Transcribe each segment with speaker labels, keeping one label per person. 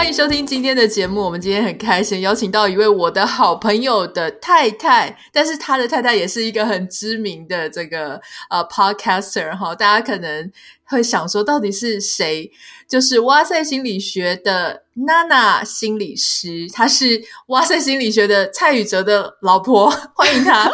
Speaker 1: 欢迎收听今天的节目。我们今天很开心邀请到一位我的好朋友的太太，但是他的太太也是一个很知名的这个呃 podcaster 哈。大家可能会想说，到底是谁？就是哇塞心理学的娜娜心理师，她是哇塞心理学的蔡宇哲的老婆，欢迎她。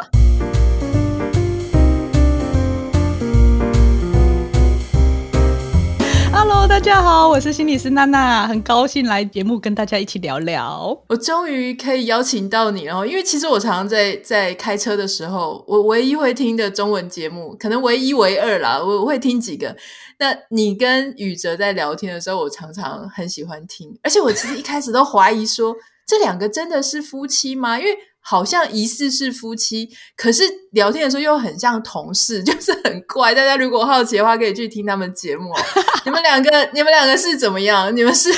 Speaker 2: 大家好，我是心理师娜娜，很高兴来节目跟大家一起聊聊。
Speaker 1: 我终于可以邀请到你了，因为其实我常常在在开车的时候，我唯一会听的中文节目，可能唯一唯二啦，我我会听几个。那你跟宇哲在聊天的时候，我常常很喜欢听，而且我其实一开始都怀疑说，这两个真的是夫妻吗？因为好像疑似是夫妻，可是聊天的时候又很像同事，就是很怪。大家如果好奇的话，可以去听他们节目。你们两个，你们两个是怎么样？你们是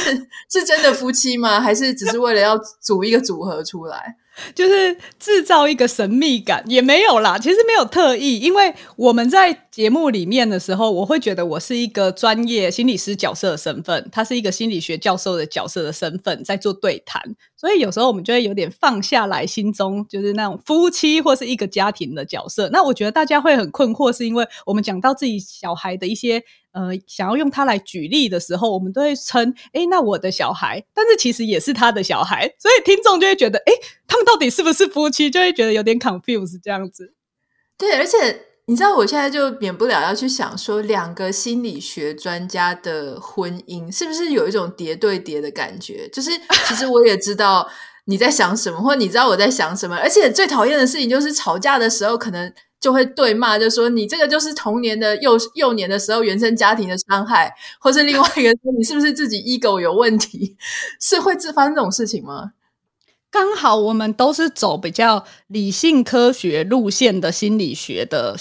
Speaker 1: 是真的夫妻吗？还是只是为了要组一个组合出来？
Speaker 2: 就是制造一个神秘感也没有啦，其实没有特意，因为我们在节目里面的时候，我会觉得我是一个专业心理师角色的身份，他是一个心理学教授的角色的身份在做对谈，所以有时候我们就会有点放下来，心中就是那种夫妻或是一个家庭的角色。那我觉得大家会很困惑，是因为我们讲到自己小孩的一些。呃，想要用它来举例的时候，我们都会称，哎，那我的小孩，但是其实也是他的小孩，所以听众就会觉得，哎，他们到底是不是夫妻，就会觉得有点 confuse 这样子。
Speaker 1: 对，而且你知道，我现在就免不了要去想说，两个心理学专家的婚姻是不是有一种叠对叠的感觉？就是其实我也知道你在想什么，或者你知道我在想什么，而且最讨厌的事情就是吵架的时候可能。就会对骂，就说你这个就是童年的幼幼年的时候原生家庭的伤害，或是另外一个说你是不是自己 ego 有问题，是会自发生这种事情吗？
Speaker 2: 刚好我们都是走比较理性科学路线的心理学的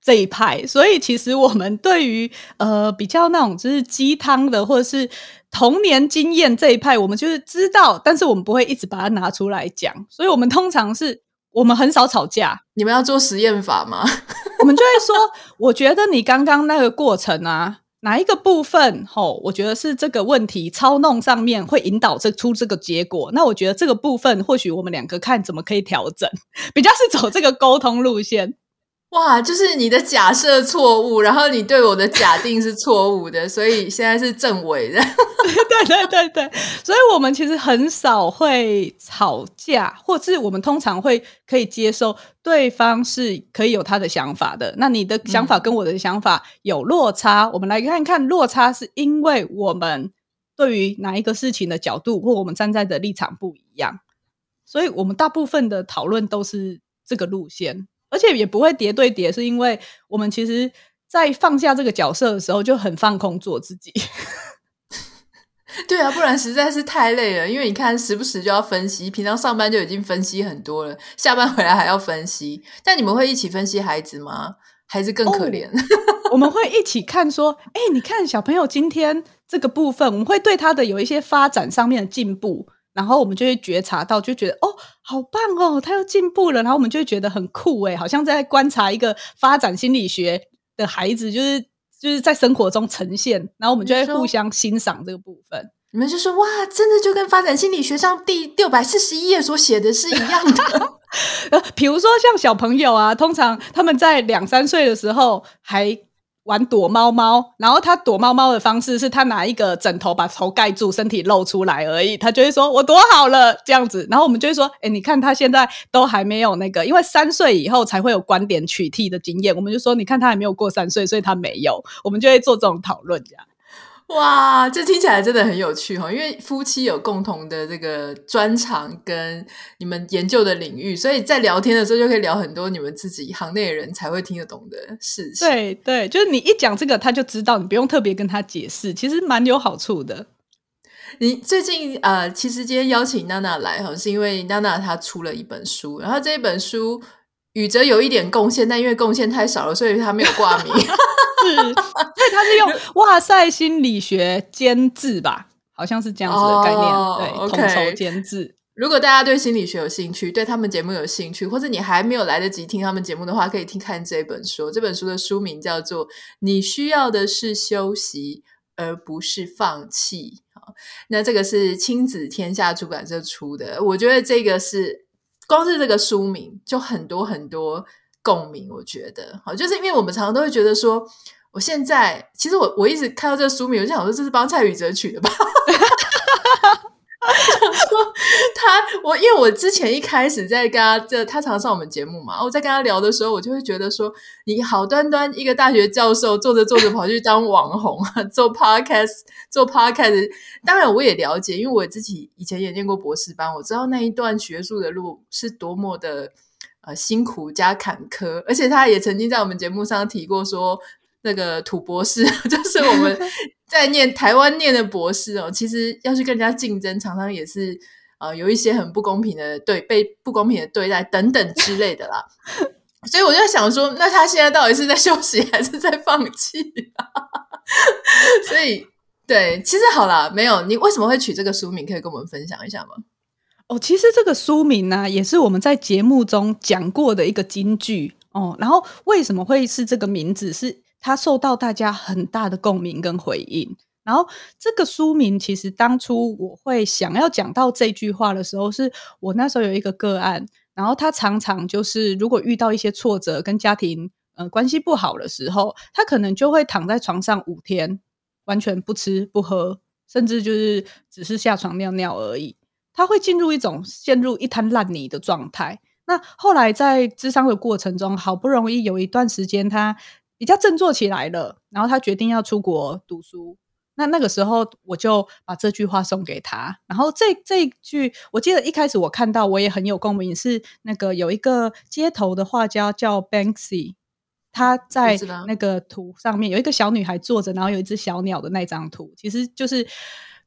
Speaker 2: 这一派，所以其实我们对于呃比较那种就是鸡汤的或者是童年经验这一派，我们就是知道，但是我们不会一直把它拿出来讲，所以我们通常是。我们很少吵架，
Speaker 1: 你们要做实验法吗？
Speaker 2: 我们就会说，我觉得你刚刚那个过程啊，哪一个部分吼，我觉得是这个问题操弄上面会引导这出这个结果。那我觉得这个部分，或许我们两个看怎么可以调整，比较是走这个沟通路线。
Speaker 1: 哇，就是你的假设错误，然后你对我的假定是错误的，所以现在是正伪的。
Speaker 2: 对对对对，所以我们其实很少会吵架，或是我们通常会可以接受对方是可以有他的想法的。那你的想法跟我的想法有落差，我们来看看落差是因为我们对于哪一个事情的角度或我们站在的立场不一样，所以我们大部分的讨论都是这个路线。而且也不会叠对叠，是因为我们其实，在放下这个角色的时候，就很放空做自己。
Speaker 1: 对啊，不然实在是太累了。因为你看，时不时就要分析，平常上班就已经分析很多了，下班回来还要分析。但你们会一起分析孩子吗？孩子更可怜。哦，
Speaker 2: 我们会一起看，说，哎，你看小朋友今天这个部分，我们会对他的有一些发展上面的进步。然后我们就会觉察到，就觉得哦，好棒哦，他又进步了。然后我们就会觉得很酷诶，好像在观察一个发展心理学的孩子，就是就是在生活中呈现。然后我们就会互相欣赏这个部分。
Speaker 1: 你们就说哇，真的就跟发展心理学上第六百四十一页所写的是一样的。
Speaker 2: 呃，比如说像小朋友啊，通常他们在两三岁的时候还。玩躲猫猫，然后他躲猫猫的方式是他拿一个枕头把头盖住，身体露出来而已。他就会说：“我躲好了。”这样子，然后我们就会说：“哎，你看他现在都还没有那个，因为三岁以后才会有观点取替的经验。”我们就说：“你看他还没有过三岁，所以他没有。”我们就会做这种讨论，这样。
Speaker 1: 哇，这听起来真的很有趣哈！因为夫妻有共同的这个专长跟你们研究的领域，所以在聊天的时候就可以聊很多你们自己行内的人才会听得懂的事情。
Speaker 2: 对对，就是你一讲这个，他就知道，你不用特别跟他解释，其实蛮有好处的。
Speaker 1: 你最近呃，其实今天邀请娜娜来哈，是因为娜娜她出了一本书，然后这一本书宇哲有一点贡献，但因为贡献太少了，所以他没有挂名。
Speaker 2: 是，所以他是用 哇塞心理学监制吧，好像是这样子的概念，oh, 对，统筹监制。
Speaker 1: 如果大家对心理学有兴趣，对他们节目有兴趣，或者你还没有来得及听他们节目的话，可以听看这本书。这本书的书名叫做《你需要的是休息，而不是放弃》。好，那这个是亲子天下出版社出的。我觉得这个是光是这个书名就很多很多共鸣。我觉得好，就是因为我们常常都会觉得说。我现在其实我我一直看到这个书名，我就想说这是帮蔡宇哲取的吧？想 说他我因为我之前一开始在跟他这他常上我们节目嘛，我在跟他聊的时候，我就会觉得说你好端端一个大学教授，做着做着跑去当网红啊，做 podcast 做 podcast。当然我也了解，因为我自己以前也念过博士班，我知道那一段学术的路是多么的呃辛苦加坎坷，而且他也曾经在我们节目上提过说。那个土博士 就是我们 在念台湾念的博士哦，其实要去跟人家竞争，常常也是呃有一些很不公平的对被不公平的对待等等之类的啦。所以我就在想说，那他现在到底是在休息还是在放弃？所以对，其实好啦，没有你为什么会取这个书名？可以跟我们分享一下吗？
Speaker 2: 哦，其实这个书名呢、也是我们在节目中讲过的一个金句哦。然后为什么会是这个名字？是它受到大家很大的共鸣跟回应，然后这个书名其实当初我会想要讲到这句话的时候，是我那时候有一个个案，然后他常常就是如果遇到一些挫折跟家庭呃关系不好的时候，他可能就会躺在床上五天，完全不吃不喝，甚至就是只是下床尿尿而已，他会进入一种陷入一滩烂泥的状态。那后来在咨商的过程中，好不容易有一段时间他。比较振作起来了，然后他决定要出国读书。那那个时候，我就把这句话送给他。然后这这一句，我记得一开始我看到，我也很有共鸣。是那个有一个街头的画家叫 Banksy，他在那个图上面有一个小女孩坐着，然后有一只小鸟的那张图，其实就是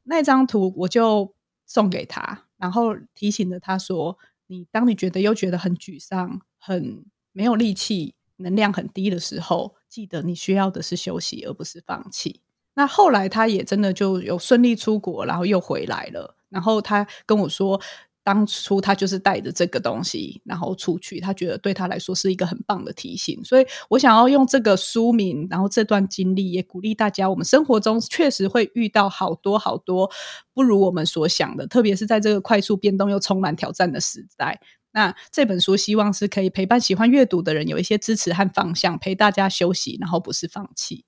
Speaker 2: 那张图，我就送给他，然后提醒着他说：“你当你觉得又觉得很沮丧、很没有力气、能量很低的时候。”记得你需要的是休息，而不是放弃。那后来他也真的就有顺利出国，然后又回来了。然后他跟我说，当初他就是带着这个东西，然后出去，他觉得对他来说是一个很棒的提醒。所以我想要用这个书名，然后这段经历也鼓励大家。我们生活中确实会遇到好多好多不如我们所想的，特别是在这个快速变动又充满挑战的时代。那这本书希望是可以陪伴喜欢阅读的人有一些支持和方向，陪大家休息，然后不是放弃。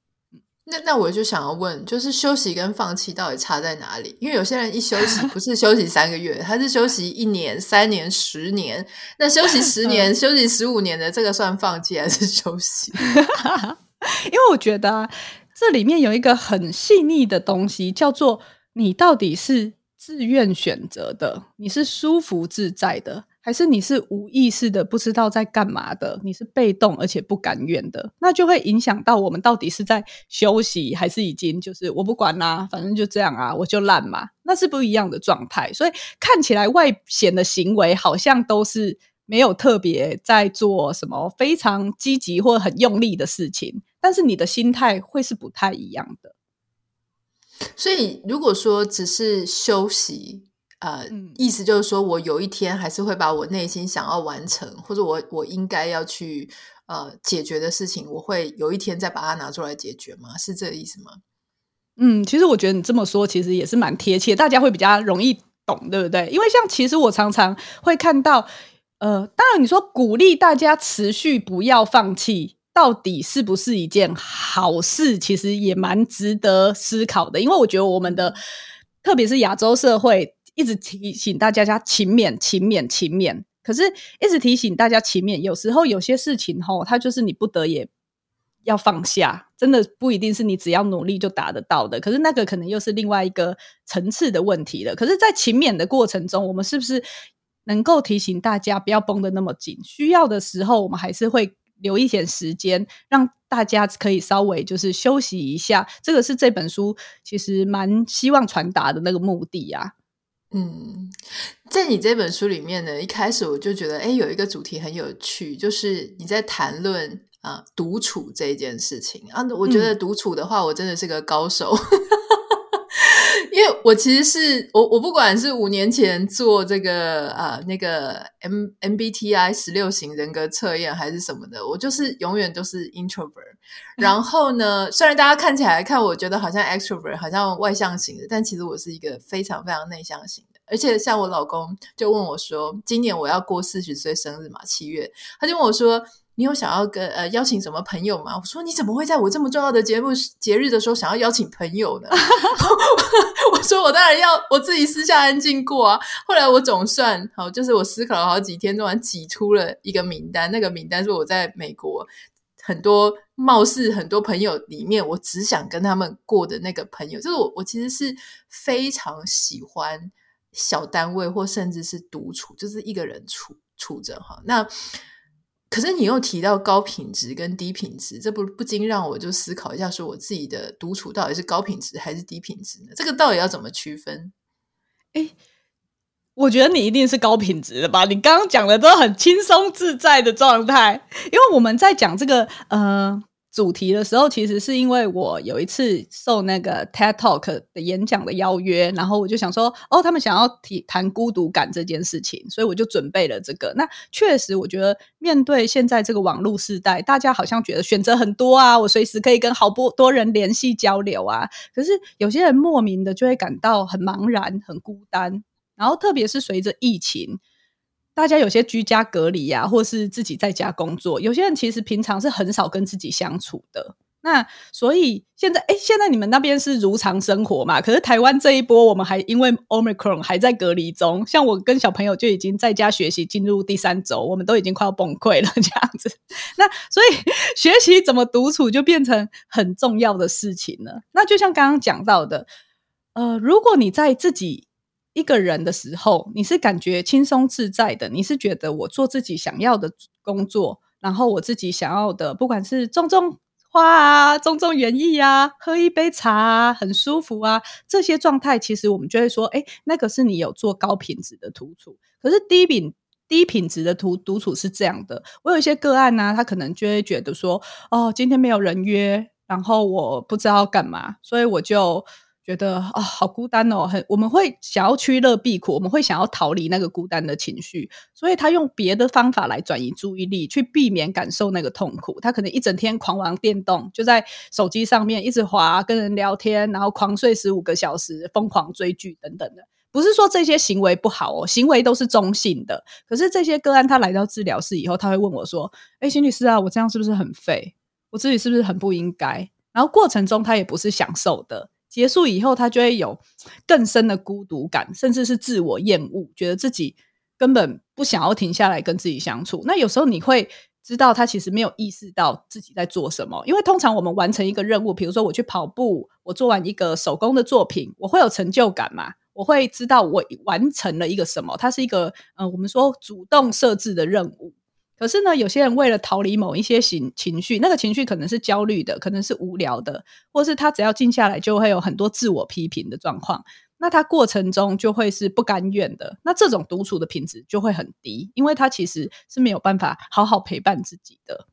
Speaker 1: 那那我就想要问，就是休息跟放弃到底差在哪里？因为有些人一休息 不是休息三个月，他是休息一年、三年、十年。那休息十年、休息十五年的这个算放弃还是休息？
Speaker 2: 因为我觉得啊这里面有一个很细腻的东西，叫做你到底是自愿选择的，你是舒服自在的。还是你是无意识的，不知道在干嘛的，你是被动而且不甘愿的，那就会影响到我们到底是在休息，还是已经就是我不管啦、反正就这样啊，我就烂嘛，那是不一样的状态。所以看起来外显的行为好像都是没有特别在做什么非常积极或很用力的事情，但是你的心态会是不太一样的。
Speaker 1: 所以如果说只是休息。呃，意思就是说，我有一天还是会把我内心想要完成，或者我我应该要去呃解决的事情，我会有一天再把它拿出来解决吗？是这个意思吗？
Speaker 2: 嗯，其实我觉得你这么说，其实也是蛮贴切，大家会比较容易懂，对不对？因为像其实我常常会看到，呃，当然你说鼓励大家持续不要放弃，到底是不是一件好事？其实也蛮值得思考的，因为我觉得我们的，特别是亚洲社会。一直提醒大家要勤勉、勤勉、勤勉，可是一直提醒大家勤勉，有时候有些事情吼，它就是你不得也要放下，真的不一定是你只要努力就达得到的。可是那个可能又是另外一个层次的问题了。可是，在勤勉的过程中，我们是不是能够提醒大家不要绷得那么紧？需要的时候，我们还是会留一点时间，让大家可以稍微就是休息一下。这个是这本书其实蛮希望传达的那个目的啊。
Speaker 1: 嗯，在你这本书里面呢，一开始我就觉得，哎，有一个主题很有趣，就是你在谈论啊独处这一件事情。啊。我觉得独处的话，我真的是个高手，嗯、因为我其实是我我不管是五年前做这个呃那个 M MBTI 十六型人格测验还是什么的，我就是永远都是 introvert。然后呢，虽然大家看起来看我觉得好像 extrovert，好像外向型的，但其实我是一个非常非常内向型的。而且像我老公就问我说，今年我要过四十岁生日嘛，七月，他就问我说。你有想要跟呃邀请什么朋友吗？我说你怎么会在我这么重要的节目节日的时候想要邀请朋友呢？我说我当然要我自己私下安静过啊。后来我总算好，就是我思考了好几天，突然挤出了一个名单。那个名单是我在美国很多貌似很多朋友里面，我只想跟他们过的那个朋友。就是我我其实是非常喜欢小单位或甚至是独处，就是一个人处处着哈。那可是你又提到高品质跟低品质，这不不禁让我就思考一下，说我自己的独处到底是高品质还是低品质呢？这个到底要怎么区分？
Speaker 2: 诶，我觉得你一定是高品质的吧？你刚刚讲的都很轻松自在的状态，因为我们在讲这个，呃。主题的时候，其实是因为我有一次受那个 TED Talk 的演讲的邀约，然后我就想说，哦，他们想要提谈孤独感这件事情，所以我就准备了这个。那确实，我觉得面对现在这个网络时代，大家好像觉得选择很多啊，我随时可以跟好多多人联系交流啊。可是有些人莫名的就会感到很茫然、很孤单，然后特别是随着疫情。大家有些居家隔离呀、或是自己在家工作，有些人其实平常是很少跟自己相处的。那所以现在，哎，现在你们那边是如常生活嘛？可是台湾这一波，我们还因为 Omicron 还在隔离中。像我跟小朋友就已经在家学习进入第三周，我们都已经快要崩溃了这样子。那所以学习怎么独处就变成很重要的事情了。那就像刚刚讲到的，呃，如果你在自己。一个人的时候，你是感觉轻松自在的，你是觉得我做自己想要的工作，然后我自己想要的，不管是种种花啊、种种园艺啊、喝一杯茶啊，很舒服啊，这些状态，其实我们就会说，哎，那个是你有做高品质的独处。可是低品低品质的独独处是这样的，我有一些个案呢、他可能就会觉得说，哦，今天没有人约，然后我不知道干嘛，所以我就。觉得啊、好孤单哦，很我们会想要趋乐避苦，我们会想要逃离那个孤单的情绪，所以他用别的方法来转移注意力，去避免感受那个痛苦。他可能一整天狂玩电动，就在手机上面一直滑，跟人聊天，然后狂睡十五个小时，疯狂追剧等等的。不是说这些行为不好哦，行为都是中性的。可是这些个案他来到治疗室以后，他会问我说：“哎，心理师啊，我这样是不是很废？我自己是不是很不应该？”然后过程中他也不是享受的。结束以后，他就会有更深的孤独感，甚至是自我厌恶，觉得自己根本不想要停下来跟自己相处。那有时候你会知道，他其实没有意识到自己在做什么。因为通常我们完成一个任务，比如说我去跑步，我做完一个手工的作品，我会有成就感嘛？我会知道我完成了一个什么？它是一个呃，我们说主动设置的任务。可是呢，有些人为了逃离某一些情情绪，那个情绪可能是焦虑的，可能是无聊的，或是他只要静下来就会有很多自我批评的状况。那他过程中就会是不甘愿的，那这种独处的品质就会很低，因为他其实是没有办法好好陪伴自己的。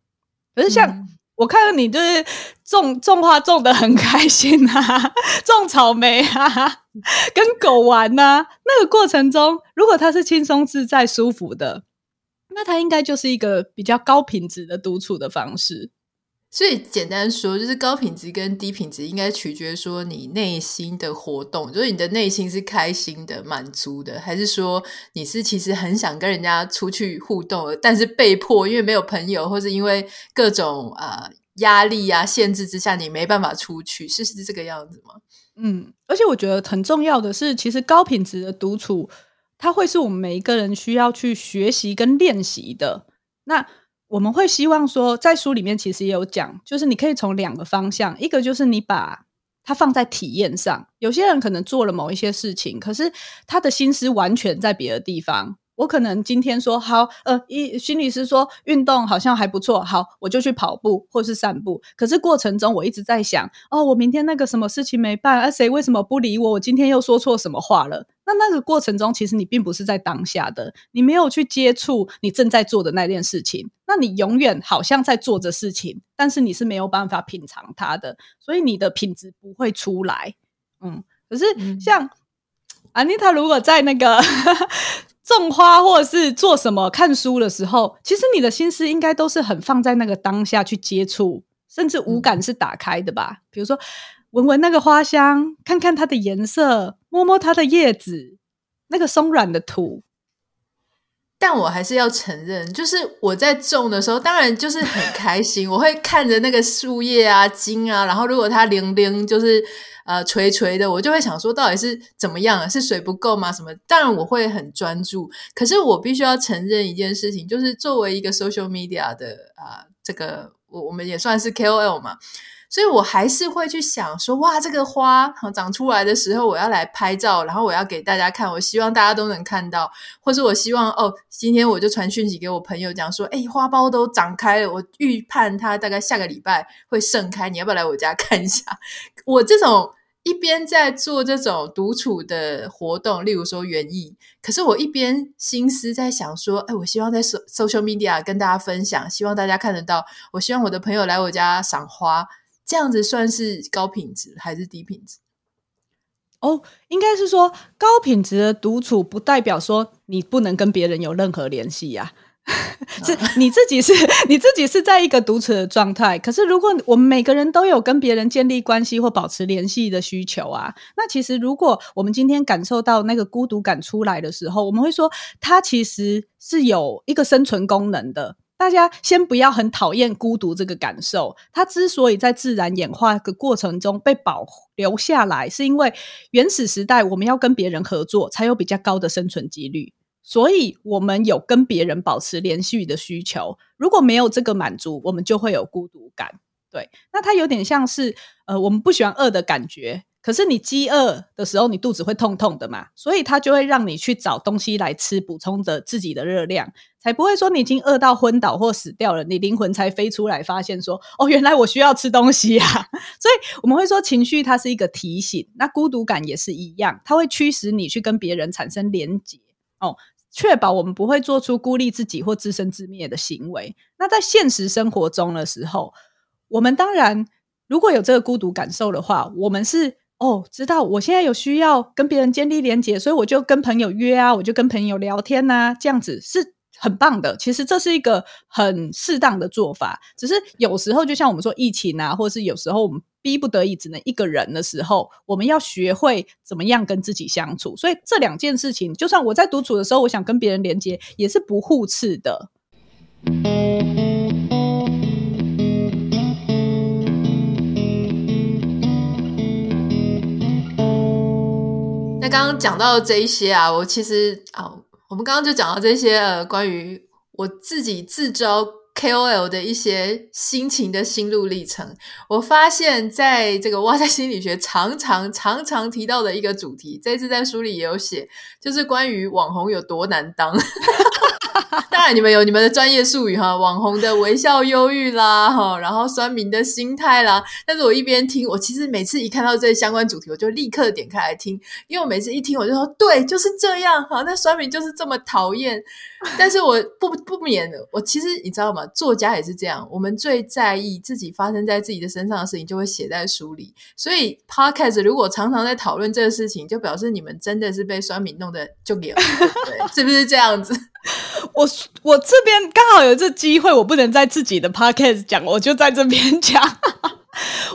Speaker 2: 可是像、嗯、我看到你就是种种花种的很开心啊，种草莓啊，跟狗玩啊，那个过程中，如果他是轻松自在、舒服的。那它应该就是一个比较高品质的独处的方式，
Speaker 1: 所以简单说，就是高品质跟低品质应该取决于说你内心的活动，就是你的内心是开心的、满足的，还是说你是其实很想跟人家出去互动，但是被迫因为没有朋友，或是因为各种呃压力啊限制之下，你没办法出去，是是这个样子吗？
Speaker 2: 嗯，而且我觉得很重要的是，其实高品质的独处。它会是我们每一个人需要去学习跟练习的。那我们会希望说，在书里面其实也有讲，就是你可以从两个方向，一个就是你把它放在体验上。有些人可能做了某一些事情，可是他的心思完全在别的地方。我可能今天说好，呃，一心理师说运动好像还不错，好，我就去跑步或是散步。可是过程中我一直在想，哦，我明天那个什么事情没办，啊，谁为什么不理我？我今天又说错什么话了？那那个过程中，其实你并不是在当下的，你没有去接触你正在做的那件事情，那你永远好像在做着事情，但是你是没有办法品尝它的，所以你的品质不会出来，嗯。可可是像安妮塔，如果在那个种花或者是做什么看书的时候，其实你的心思应该都是很放在那个当下去接触，甚至五感是打开的吧？比如说闻闻那个花香，看看它的颜色，摸摸它的叶子，那个松软的土。
Speaker 1: 但我还是要承认，就是我在种的时候，当然就是很 开心，我会看着那个树叶啊、茎啊，然后如果它零零，就是呃垂垂的，我就会想说，到底是怎么样？是水不够吗？什么？当然我会很专注，可是我必须要承认一件事情，就是作为一个 social media 的啊、呃，这个我我们也算是 KOL 嘛。所以我还是会去想说，哇，这个花长出来的时候，我要来拍照，然后我要给大家看。我希望大家都能看到，或者我希望哦，今天我就传讯息给我朋友讲说，诶，花苞都长开了，我预判它大概下个礼拜会盛开，你要不要来我家看一下？我这种一边在做这种独处的活动，例如说园艺，可是我一边心思在想说，诶，我希望在 social media 跟大家分享，希望大家看得到，我希望我的朋友来我家赏花。这样子算是高品质还是低品质？
Speaker 2: 哦，应该是说高品质的独处，不代表说你不能跟别人有任何联系呀。是你自己是你自己是在一个独处的状态。可是如果我们每个人都有跟别人建立关系或保持联系的需求啊，那其实如果我们今天感受到那个孤独感出来的时候，我们会说它其实是有一个生存功能的。大家先不要很讨厌孤独这个感受，它之所以在自然演化的过程中被保留下来，是因为原始时代我们要跟别人合作，才有比较高的生存几率，所以我们有跟别人保持连续的需求。如果没有这个满足，我们就会有孤独感。对，那它有点像是呃，我们不喜欢饿的感觉。可是你饥饿的时候，你肚子会痛痛的嘛，所以它就会让你去找东西来吃，补充着自己的热量，才不会说你已经饿到昏倒或死掉了，你灵魂才飞出来发现说，哦，原来我需要吃东西啊。所以我们会说，情绪它是一个提醒，那孤独感也是一样，它会驱使你去跟别人产生连结，哦，确保我们不会做出孤立自己或自生自灭的行为。那在现实生活中的时候，我们当然如果有这个孤独感受的话，我们是。哦，知道我现在有需要跟别人建立连接，所以我就跟朋友约啊，我就跟朋友聊天啊，这样子是很棒的。其实这是一个很适当的做法，只是有时候就像我们说疫情啊，或是有时候我们逼不得已只能一个人的时候，我们要学会怎么样跟自己相处。所以这两件事情，就算我在独处的时候，我想跟别人连接，也是不互斥的。
Speaker 1: 刚刚讲到这一些啊，我其实啊，我们刚刚就讲到这些呃，关于我自己自招 KOL 的一些心情的心路历程。我发现，在这个 哇塞心理学常常常常提到的一个主题，这次在书里也有写，就是关于网红有多难当。当然，你们有你们的专业术语哈，网红的微笑忧郁啦，哈，然后酸民的心态啦。但是我一边听，我其实每次一看到这些相关主题，我就立刻点开来听，因为我每次一听，我就说对，就是这样哈，那酸民就是这么讨厌。但是我不不免的，我其实你知道吗？作家也是这样，我们最在意自己发生在自己的身上的事情，就会写在书里。所以 Podcast 如果常常在讨论这个事情，就表示你们真的是被酸民弄得就给了，对，是不是这样子？
Speaker 2: 我我这边刚好有这机会，我不能在自己的 podcast 讲，我就在这边讲。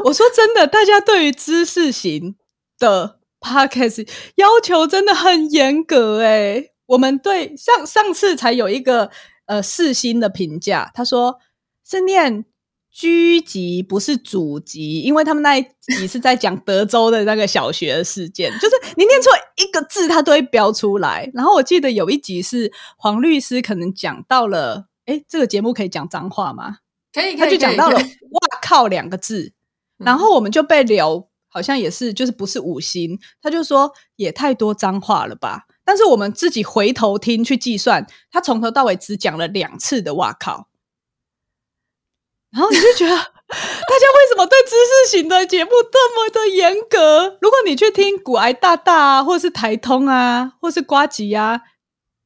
Speaker 2: 我说真的，大家对于知识型的 podcast 要求真的很严格诶。我们对上上次才有一个呃四星的评价，他说是念。居集不是主集，因为他们那一集是在讲德州的那个小学的事件，就是你念错一个字，他都会标出来。然后我记得有一集是黄律师可能讲到了，哎，这个节目可以讲脏话吗？
Speaker 1: 可以，
Speaker 2: 他就讲到了“哇靠”两个字，然后我们就被留，好像也是就是不是五星，他就说也太多脏话了吧。但是我们自己回头听去计算，他从头到尾只讲了两次的“哇靠”。然后你就觉得，大家为什么对知识型的节目这么的严格？如果你去听股癌大大啊，或是台通啊，或是瓜吉啊，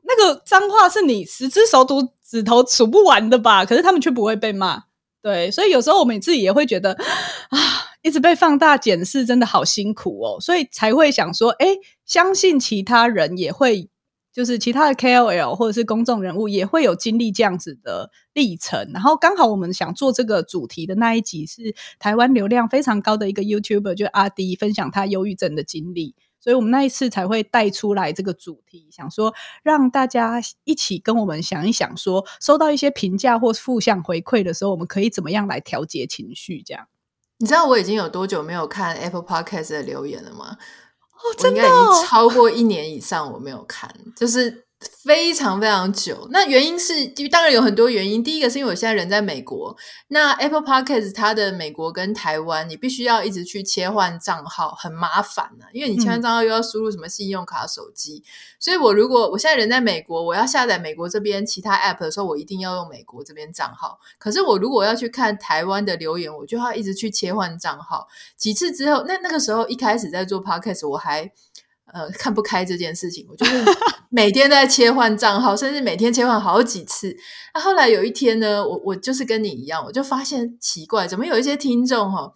Speaker 2: 那个脏话是你十只手指头数不完的吧？可是他们却不会被骂。对，所以有时候我们自己也会觉得啊，一直被放大检视，真的好辛苦哦，所以才会想说，哎，相信其他人也会，就是其他的 KOL 或者是公众人物也会有经历这样子的历程。然后刚好我们想做这个主题的那一集是台湾流量非常高的一个 YouTuber，就阿滴分享他忧郁症的经历。所以我们那一次才会带出来这个主题，想说让大家一起跟我们想一想说，说收到一些评价或负向回馈的时候，我们可以怎么样来调节情绪？这样，
Speaker 1: 你知道我已经有多久没有看 Apple Podcast 的留言了吗？
Speaker 2: 哦，真的哦？
Speaker 1: 我应该已经超过一年以上，我没有看，就是。非常非常久，那原因是，当然有很多原因。第一个是因为我现在人在美国，那 Apple Podcast 它的美国跟台湾，你必须要一直去切换账号，很麻烦呢、啊。因为你切换账号又要输入什么信用卡、手机，嗯、所以我如果我现在人在美国，我要下载美国这边其他 App 的时候，我一定要用美国这边账号。可是我如果要去看台湾的留言，我就要一直去切换账号。几次之后，那那个时候一开始在做 Podcast，我还。呃，看不开这件事情，我就是每天在切换账号，甚至每天切换好几次。那、后来有一天呢，我我就是跟你一样，我就发现奇怪，怎么有一些听众哈、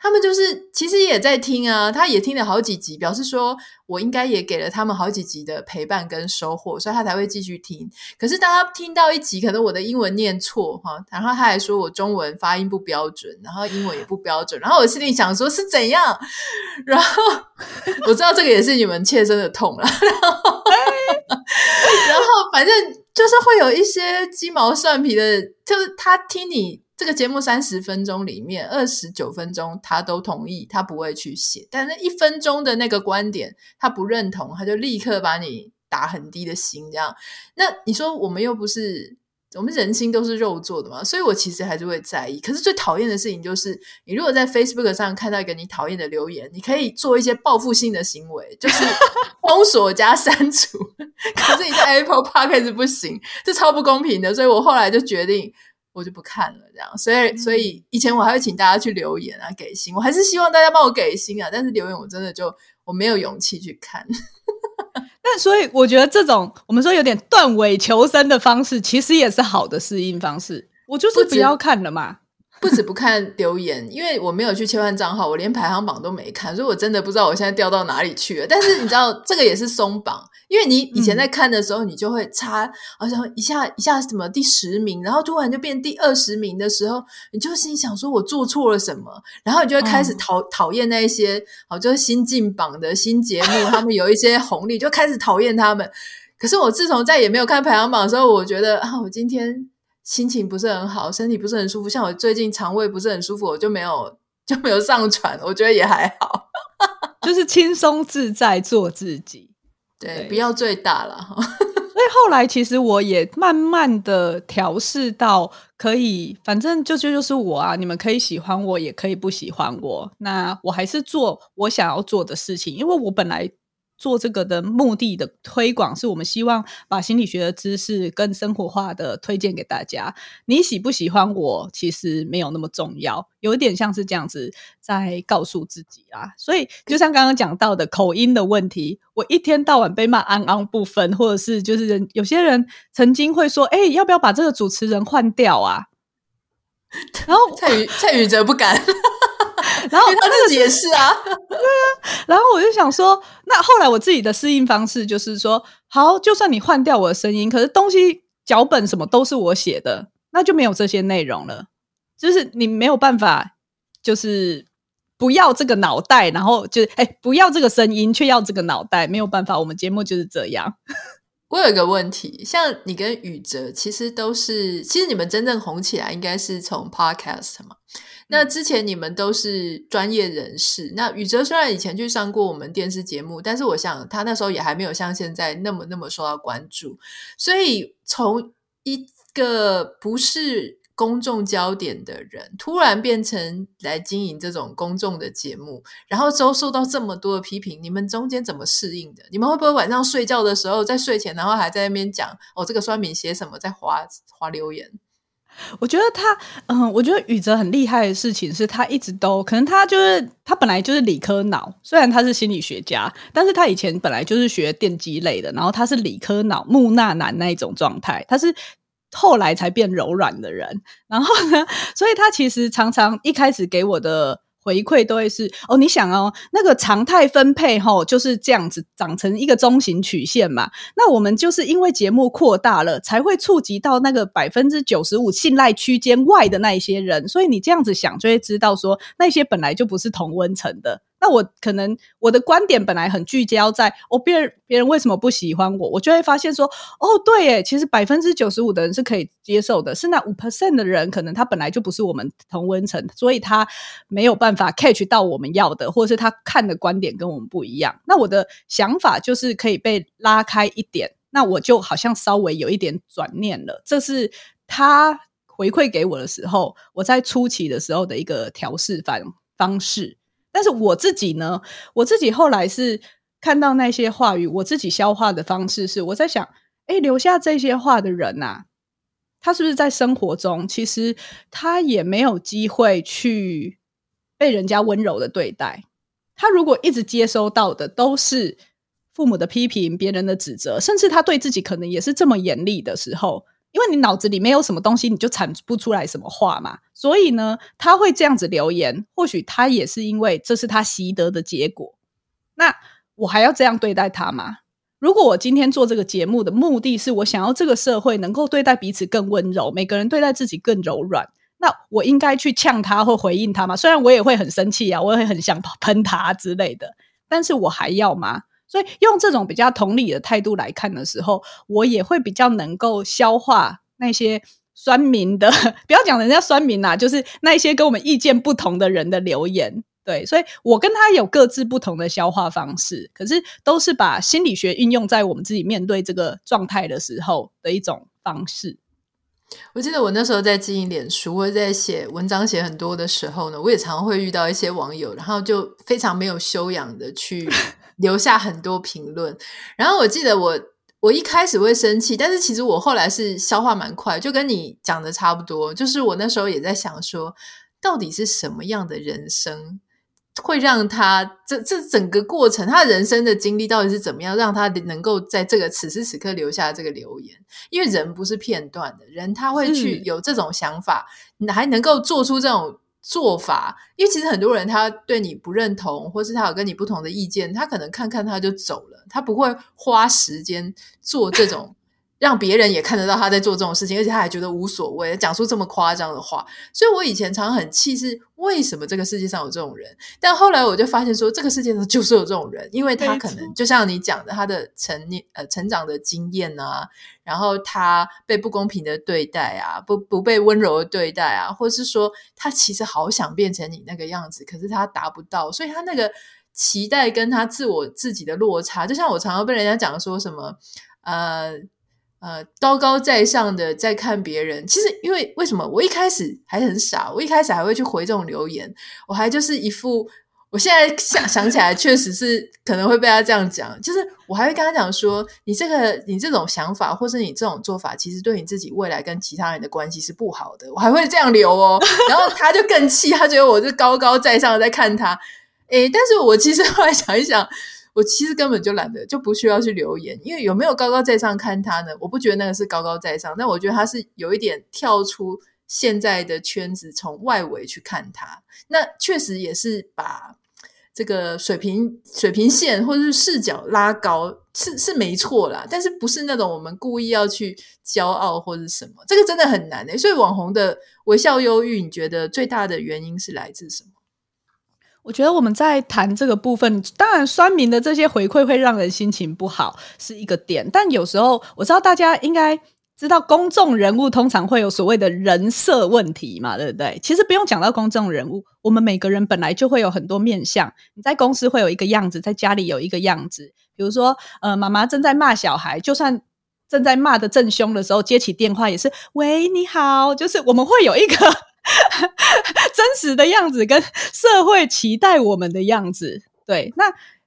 Speaker 1: 他们就是其实也在听啊，他也听了好几集，表示说我应该也给了他们好几集的陪伴跟收获，所以他才会继续听。可是当他听到一集，可能我的英文念错哈，然后他还说我中文发音不标准，然后英文也不标准，然后我心里想说是怎样？然后 我知道这个也是你们切身的痛了，然后然后反正就是会有一些鸡毛蒜皮的，就是他听你。这个节目三十分钟里面，二十九分钟他都同意，他不会去写。但是一分钟的那个观点，他不认同，他就立刻把你打很低的星。这样，那你说我们又不是，我们人心都是肉做的嘛？所以我其实还是会在意。可是最讨厌的事情就是，你如果在 Facebook 上看到一个你讨厌的留言，你可以做一些报复性的行为，就是封锁加删除。可是你在 Apple Podcast 不行，这超不公平的。所以我后来就决定。我就不看了，这样，所以，所以以前我还会请大家去留言啊，给星，我还是希望大家帮我给星啊，但是留言我真的就我没有勇气去看。
Speaker 2: 但所以我觉得这种我们说有点断尾求生的方式，其实也是好的适应方式。我就是不要看了嘛。
Speaker 1: 不止不看留言，因为我没有去切换账号，我连排行榜都没看，所以我真的不知道我现在掉到哪里去了。但是你知道，这个也是松绑，因为你 以前在看的时候，你就会差，好像一下一下什么第十名，然后突然就变第二十名的时候，你就心想说我做错了什么，然后你就会开始讨讨厌那一些，好就是新进榜的新节目，他们有一些红利，就开始讨厌他们。可是我自从再也没有看排行榜的时候，我觉得啊，我今天。心情不是很好，身体不是很舒服，像我最近肠胃不是很舒服，我就没有就没有上传，我觉得也还好，
Speaker 2: 就是轻松自在做自己，
Speaker 1: 对，对不要最大了哈。
Speaker 2: 所以后来其实我也慢慢的调试到可以，反正就就就是我啊，你们可以喜欢我，也可以不喜欢我，那我还是做我想要做的事情，因为我本来。做这个的目的的推广，是我们希望把心理学的知识更生活化的推荐给大家。你喜不喜欢我，其实没有那么重要，有一点像是这样子在告诉自己啊。所以就像刚刚讲到的口音的问题，我一天到晚被骂安安不分，或者是就是人有些人曾经会说：“哎、要不要把这个主持人换掉啊？” 然后
Speaker 1: 蔡宇蔡宇哲不敢。
Speaker 2: 然后
Speaker 1: 他自己也是啊，
Speaker 2: 对啊。然后我就想说，那后来我自己的适应方式就是说，好，就算你换掉我的声音，可是东西脚本什么都是我写的，那就没有这些内容了。就是你没有办法，就是不要这个脑袋，然后就是哎，不要这个声音，却要这个脑袋，没有办法。我们节目就是这样。
Speaker 1: 我有一个问题，像你跟宇哲，其实都是，其实你们真正红起来，应该是从 Podcast 嘛。那之前你们都是专业人士，那宇哲虽然以前去上过我们电视节目，但是我想他那时候也还没有像现在那么那么受到关注，所以从一个不是公众焦点的人，突然变成来经营这种公众的节目，然后之后受到这么多的批评，你们中间怎么适应的？你们会不会晚上睡觉的时候在睡前，然后还在那边讲哦，这个酸民写什么，在划划留言？
Speaker 2: 我觉得他，嗯，我觉得宇哲很厉害的事情是他一直都可能他就是他本来就是理科脑，虽然他是心理学家，但是他以前本来就是学电机类的，然后他是理科脑木讷男那一种状态，他是后来才变柔软的人，然后呢，所以他其实常常一开始给我的回馈都会是哦，你想哦，那个常态分配吼就是这样子长成一个中型曲线嘛。那我们就是因为节目扩大了，才会触及到那个百分之九十五信赖区间外的那一些人。所以你这样子想，就会知道说，那些本来就不是同温层的。那我可能我的观点本来很聚焦在哦，别人别人为什么不喜欢我，我就会发现说，哦，对耶，其实百分之九十五的人是可以接受的，是那五 percent 的人，可能他本来就不是我们同温层，所以他没有办法 catch 到我们要的，或者是他看的观点跟我们不一样。那我的想法就是可以被拉开一点，那我就好像稍微有一点转念了。这是他回馈给我的时候，我在初期的时候的一个调试方方式。但是我自己呢，我自己后来是看到那些话语，我自己消化的方式是，我在想，诶，留下这些话的人呐，他是不是在生活中其实他也没有机会去被人家温柔的对待？他如果一直接收到的都是父母的批评、别人的指责，甚至他对自己可能也是这么严厉的时候。因为你脑子里没有什么东西，你就产不出来什么话嘛。所以呢，他会这样子留言，或许他也是因为这是他习得的结果。那我还要这样对待他吗？如果我今天做这个节目的目的是我想要这个社会能够对待彼此更温柔，每个人对待自己更柔软，那我应该去呛他或回应他吗？虽然我也会很生气啊，我也会很想喷他之类的，但是我还要吗？所以用这种比较同理的态度来看的时候，我也会比较能够消化那些酸民的，不要讲人家酸民啦，就是那些跟我们意见不同的人的留言。对，所以我跟他有各自不同的消化方式，可是都是把心理学运用在我们自己面对这个状态的时候的一种方式。
Speaker 1: 我记得我那时候在经营脸书，或者在写文章写很多的时候呢，我也常会遇到一些网友，然后就非常没有修养的去。留下很多评论，然后我记得我我一开始会生气，但是其实我后来是消化蛮快，就跟你讲的差不多。就是我那时候也在想说，到底是什么样的人生会让他这这整个过程，他人生的经历到底是怎么样，让他能够在这个此时此刻留下这个留言？因为人不是片段的，人他会去有这种想法，你还能够做出这种。做法，因为其实很多人他对你不认同，或是他有跟你不同的意见，他可能看看他就走了，他不会花时间做这种。让别人也看得到他在做这种事情，而且他还觉得无所谓，讲出这么夸张的话。所以我以前常常很气，是为什么这个世界上有这种人？但后来我就发现说，这个世界上就是有这种人，因为他可能就像你讲的，他的成年呃成长的经验啊，然后他被不公平的对待啊，不不被温柔的对待啊，或者是说他其实好想变成你那个样子，可是他达不到，所以他那个期待跟他自我自己的落差，就像我常常被人家讲说什么呃。呃，高高在上的在看别人，其实因为为什么？我一开始还很傻，我一开始还会去回这种留言，我还就是一副，我现在想想起来，确实是可能会被他这样讲，就是我还会跟他讲说，你这个你这种想法，或是你这种做法，其实对你自己未来跟其他人的关系是不好的，我还会这样留哦，然后他就更气，他觉得我是高高在上的在看他，诶，但是我其实后来想一想。我其实根本就懒得，就不需要去留言，因为有没有高高在上看他呢？我不觉得那个是高高在上，但我觉得他是有一点跳出现在的圈子，从外围去看他。那确实也是把这个水平水平线或者是视角拉高，是是没错啦。但是不是那种我们故意要去骄傲或者什么？这个真的很难诶。所以网红的微笑忧郁，你觉得最大的原因是来自什么？
Speaker 2: 我觉得我们在谈这个部分，当然酸民的这些回馈会让人心情不好，是一个点。但有时候我知道大家应该知道，公众人物通常会有所谓的人设问题嘛，对不对？其实不用讲到公众人物，我们每个人本来就会有很多面相。你在公司会有一个样子，在家里有一个样子。比如说，呃，妈妈正在骂小孩，就算正在骂得正凶的时候，接起电话也是“喂，你好”，就是我们会有一个。真实的样子跟社会期待我们的样子，对，那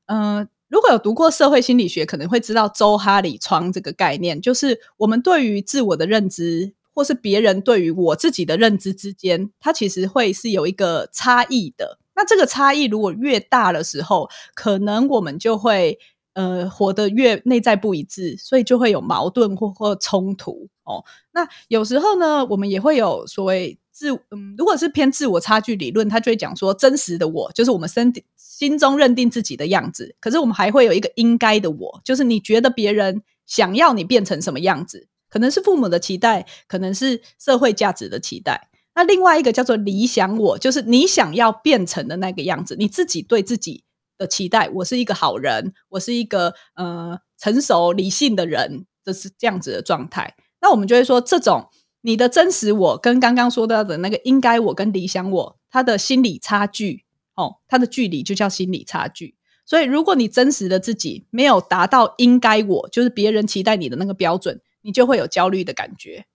Speaker 2: 嗯、如果有读过社会心理学，可能会知道周哈里窗这个概念，就是我们对于自我的认知，或是别人对于我自己的认知之间，它其实会是有一个差异的。那这个差异如果越大的时候，可能我们就会呃活得越内在不一致，所以就会有矛盾或或冲突。哦。那有时候呢，我们也会有所谓自嗯，如果是偏自我差距理论，他就会讲说，真实的我就是我们身体心中认定自己的样子。可是我们还会有一个应该的我，就是你觉得别人想要你变成什么样子，可能是父母的期待，可能是社会价值的期待。那另外一个叫做理想我，就是你想要变成的那个样子，你自己对自己的期待。我是一个好人，我是一个呃成熟理性的人，这是这样子的状态。那我们就会说，这种你的真实我跟刚刚说到的那个应该我跟理想我，它的心理差距哦，它的距离就叫心理差距。所以，如果你真实的自己没有达到应该我，就是别人期待你的那个标准，你就会有焦虑的感觉。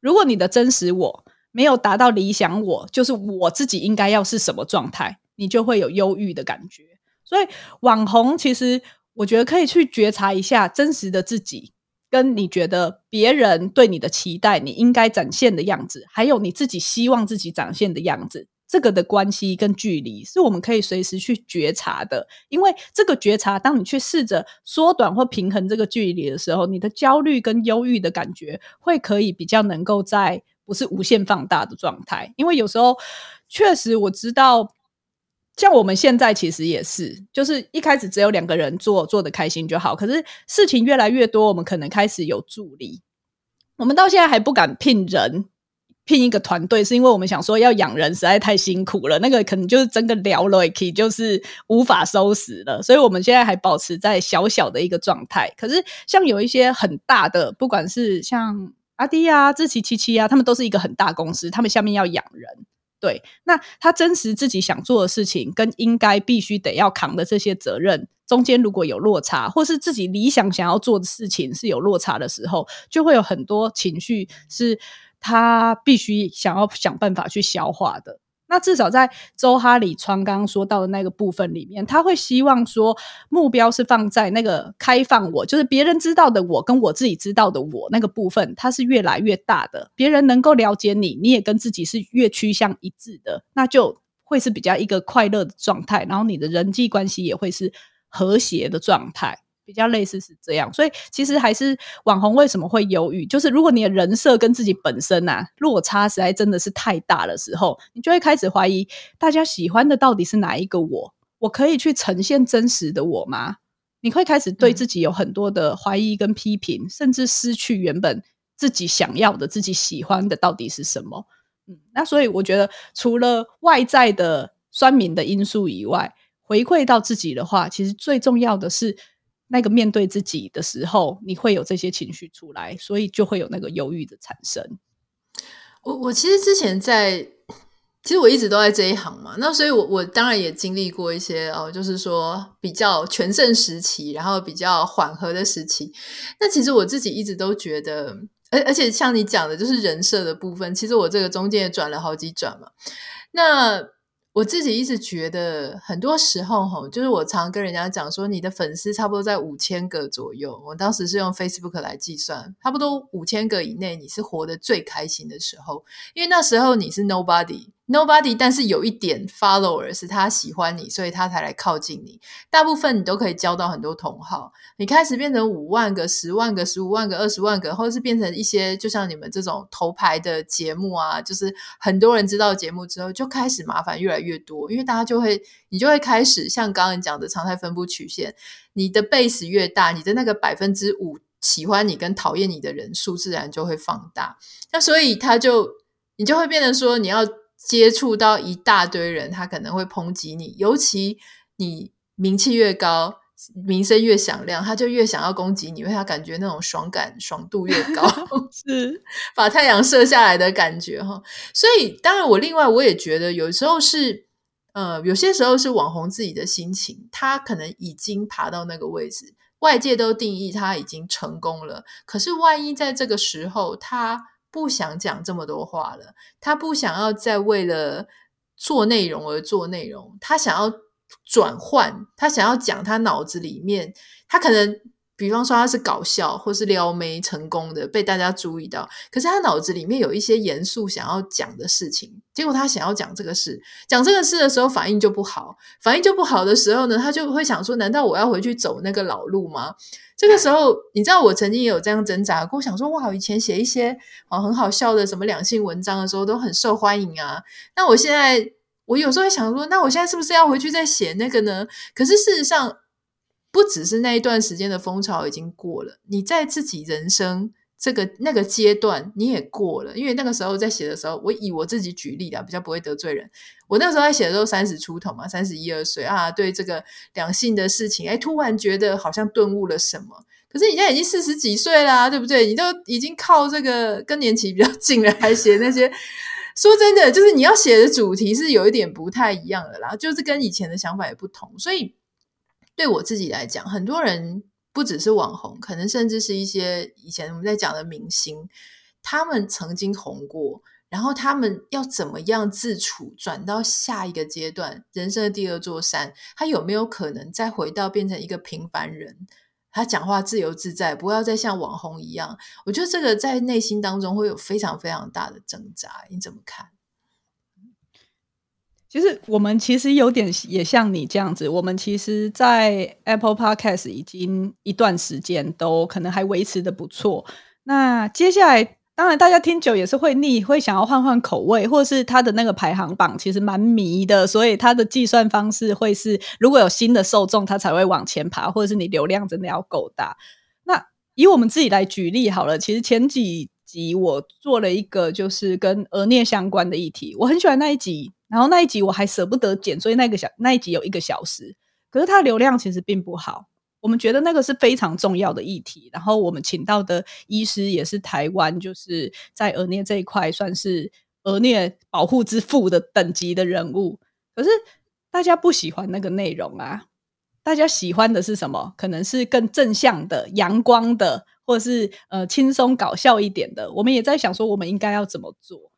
Speaker 2: 如果你的真实我，没有达到理想我，就是我自己应该要是什么状态，你就会有忧郁的感觉。所以网红其实我觉得可以去觉察一下真实的自己，跟你觉得别人对你的期待，你应该展现的样子，还有你自己希望自己展现的样子，这个的关系跟距离，是我们可以随时去觉察的。因为这个觉察，当你去试着缩短或平衡这个距离的时候，你的焦虑跟忧郁的感觉，会可以比较能够在。不是无限放大的状态，因为有时候确实我知道，像我们现在其实也是，就是一开始只有两个人做，做的开心就好。可是事情越来越多，我们可能开始有助理。我们到现在还不敢聘人，聘一个团队，是因为我们想说要养人实在太辛苦了，那个可能就是真的聊了，可以就是无法收拾了。所以我们现在还保持在小小的一个状态。可是像有一些很大的，不管是像。阿迪啊，志祺七七啊，他们都是一个很大公司，他们下面要养人。对，那他真实自己想做的事情，跟应该必须得要扛的这些责任，中间如果有落差，或是自己理想想要做的事情是有落差的时候，就会有很多情绪是他必须想要想办法去消化的。那至少在周哈里川刚刚说到的那个部分里面，他会希望说目标是放在那个开放我，就是别人知道的我跟我自己知道的我那个部分，它是越来越大的。别人能够了解你，你也跟自己是越趋向一致的，那就会是比较一个快乐的状态，然后你的人际关系也会是和谐的状态。比较类似是这样，所以其实还是网红为什么会犹豫，就是如果你的人设跟自己本身啊落差实在真的是太大的时候，你就会开始怀疑大家喜欢的到底是哪一个我？我可以去呈现真实的我吗？你会开始对自己有很多的怀疑跟批评，嗯、甚至失去原本自己想要的、自己喜欢的到底是什么？嗯，那所以我觉得除了外在的酸民的因素以外，回馈到自己的话，其实最重要的是。那个面对自己的时候，你会有这些情绪出来，所以就会有那个忧郁的产生。
Speaker 1: 我我其实之前在，其实我一直都在这一行嘛，那所以我我当然也经历过一些哦，就是说比较全盛时期，然后比较缓和的时期。那其实我自己一直都觉得，而而且像你讲的，就是人设的部分，其实我这个中间也转了好几转嘛。那我自己一直觉得，很多时候吼，就是我常跟人家讲说，你的粉丝差不多在五千个左右。我当时是用 Facebook 来计算，差不多五千个以内，你是活得最开心的时候，因为那时候你是 Nobody。Nobody，但是有一点 follower 是他喜欢你，所以他才来靠近你。大部分你都可以交到很多同好。你开始变成五万个、十万个、十五万个、二十万个，或者是变成一些就像你们这种头牌的节目啊，就是很多人知道节目之后，就开始麻烦越来越多，因为大家就会，你就会开始像刚刚讲的常态分布曲线，你的 base 越大，你的那个百分之五喜欢你跟讨厌你的人数自然就会放大。那所以他就，你就会变成说你要。接触到一大堆人，他可能会抨击你，尤其你名气越高，名声越响亮，他就越想要攻击你，因为他感觉那种爽感、爽度越高，是 把太阳射下来的感觉哈。所以，当然我另外我也觉得，有时候是呃，有些时候是网红自己的心情，他可能已经爬到那个位置，外界都定义他已经成功了，可是万一在这个时候他。不想讲这么多话了，他不想要再为了做内容而做内容，他想要转换，他想要讲他脑子里面，他可能比方说他是搞笑或是撩妹成功的，被大家注意到，可是他脑子里面有一些严肃想要讲的事情，结果他想要讲这个事，讲这个事的时候反应就不好，反应就不好的时候呢，他就会想说：难道我要回去走那个老路吗？这个时候，你知道我曾经也有这样挣扎过，我想说：哇，以前写一些哦很好笑的什么两性文章的时候都很受欢迎啊，那我现在我有时候会想说，那我现在是不是要回去再写那个呢？可是事实上。不只是那一段时间的风潮已经过了，你在自己人生这个那个阶段你也过了，因为那个时候在写的时候，我以我自己举例的，比较不会得罪人。我那时候在写的时候三十出头嘛，三十一二岁啊，对这个两性的事情，哎，突然觉得好像顿悟了什么。可是你现在已经四十几岁啦，对不对？你都已经靠这个更年期比较近了，还写那些。说真的，就是你要写的主题是有一点不太一样的啦，就是跟以前的想法也不同，所以。对我自己来讲，很多人不只是网红，可能甚至是一些以前我们在讲的明星，他们曾经红过，然后他们要怎么样自处，转到下一个阶段，人生的第二座山，他有没有可能再回到变成一个平凡人？他讲话自由自在，不要再像网红一样。我觉得这个在内心当中会有非常非常大的挣扎，你怎么看？
Speaker 2: 其实我们其实有点也像你这样子，我们其实，在 Apple Podcast 已经一段时间都可能还维持得不错。那接下来，当然大家听久也是会腻，会想要换换口味，或者是它的那个排行榜其实蛮迷的，所以它的计算方式会是，如果有新的受众，它才会往前爬，或者是你流量真的要够大。那以我们自己来举例好了，其实前几集我做了一个就是跟儿虐相关的议题，我很喜欢那一集。然后那一集我还舍不得剪，所以那个小那一集有一个小时，可是它流量其实并不好。我们觉得那个是非常重要的议题。然后我们请到的医师也是台湾，就是在儿虐这一块算是儿虐保护之父的等级的人物。可是大家不喜欢那个内容啊，大家喜欢的是什么？可能是更正向的、阳光的，或者是呃轻松搞笑一点的。我们也在想说，我们应该要怎么做？